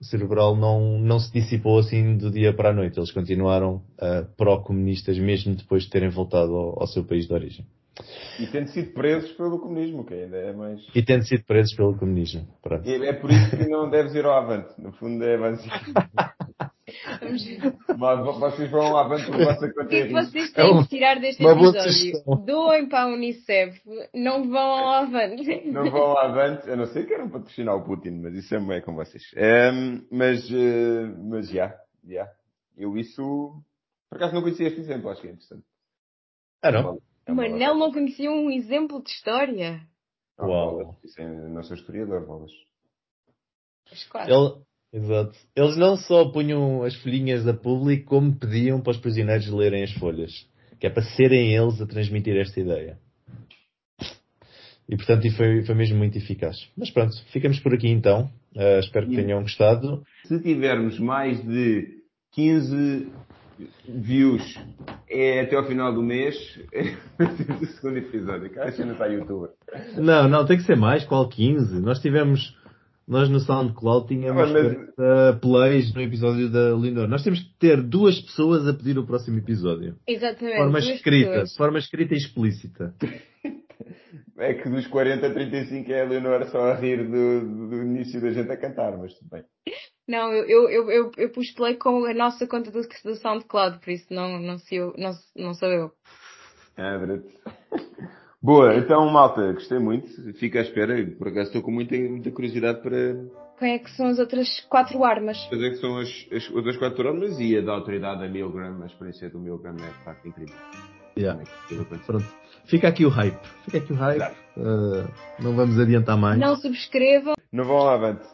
cerebral não, não se dissipou assim do dia para a noite. Eles continuaram uh, pró-comunistas mesmo depois de terem voltado ao, ao seu país de origem. E tendo sido presos pelo comunismo, que ainda é mais. E tendo sido presos pelo comunismo. Pronto. E É por isso que não deves ir ao avante. No fundo é básico. *laughs* Vamos ver. Mas vocês vão ao avante por vossa O conta que é que vocês têm É que tirar deste episódio? Doem para a Unicef, não vão ao avante. Não vão ao avante, a não ser que queiram patrocinar o Putin, mas isso é, é com vocês. Ehm, mas, eh, mas já, já. Eu isso, por acaso não conhecia este exemplo, acho que é interessante. Ah, não? É uma- Manel não conhecia um exemplo de história. Uau. é, não sou historiador, bolas. Mas quase. Ele, exato. Eles não só punham as folhinhas a público, como pediam para os prisioneiros lerem as folhas. Que é para serem eles a transmitir esta ideia. E portanto, foi, foi mesmo muito eficaz. Mas pronto, ficamos por aqui então. Ah, espero que tenham gostado. Se tivermos mais de 15 views é até ao final do mês, temos *laughs* o segundo episódio. Cara, já não está youtuber. Não, não, tem que ser mais, qual 15? Nós tivemos, nós no SoundCloud tínhamos Ah, mas- 40 plays no episódio da Lindor. Nós temos que ter duas pessoas a pedir o próximo episódio. Exatamente. De forma escrita, pessoas. de forma escrita e explícita. É que dos 40 a 35 é a Leonor só a rir do, do início da gente a cantar, mas tudo bem. Não, eu, eu, eu, eu, pus play com a nossa conta do, do SoundCloud, por isso não, não, se eu, não, não sou eu. Ah. Boa, então malta, gostei muito. Fica à espera. Por acaso estou com muita, muita curiosidade para Quem é que são as outras quatro armas? fazer que são as, as outras quatro armas e a da autoridade da Milgram, a experiência do Milgram é de facto incrível. Yeah. Como é? Pronto. Fica aqui o hype. Fica aqui o hype. Uh, não vamos adiantar mais. Não subscrevam. Não vão lá avante.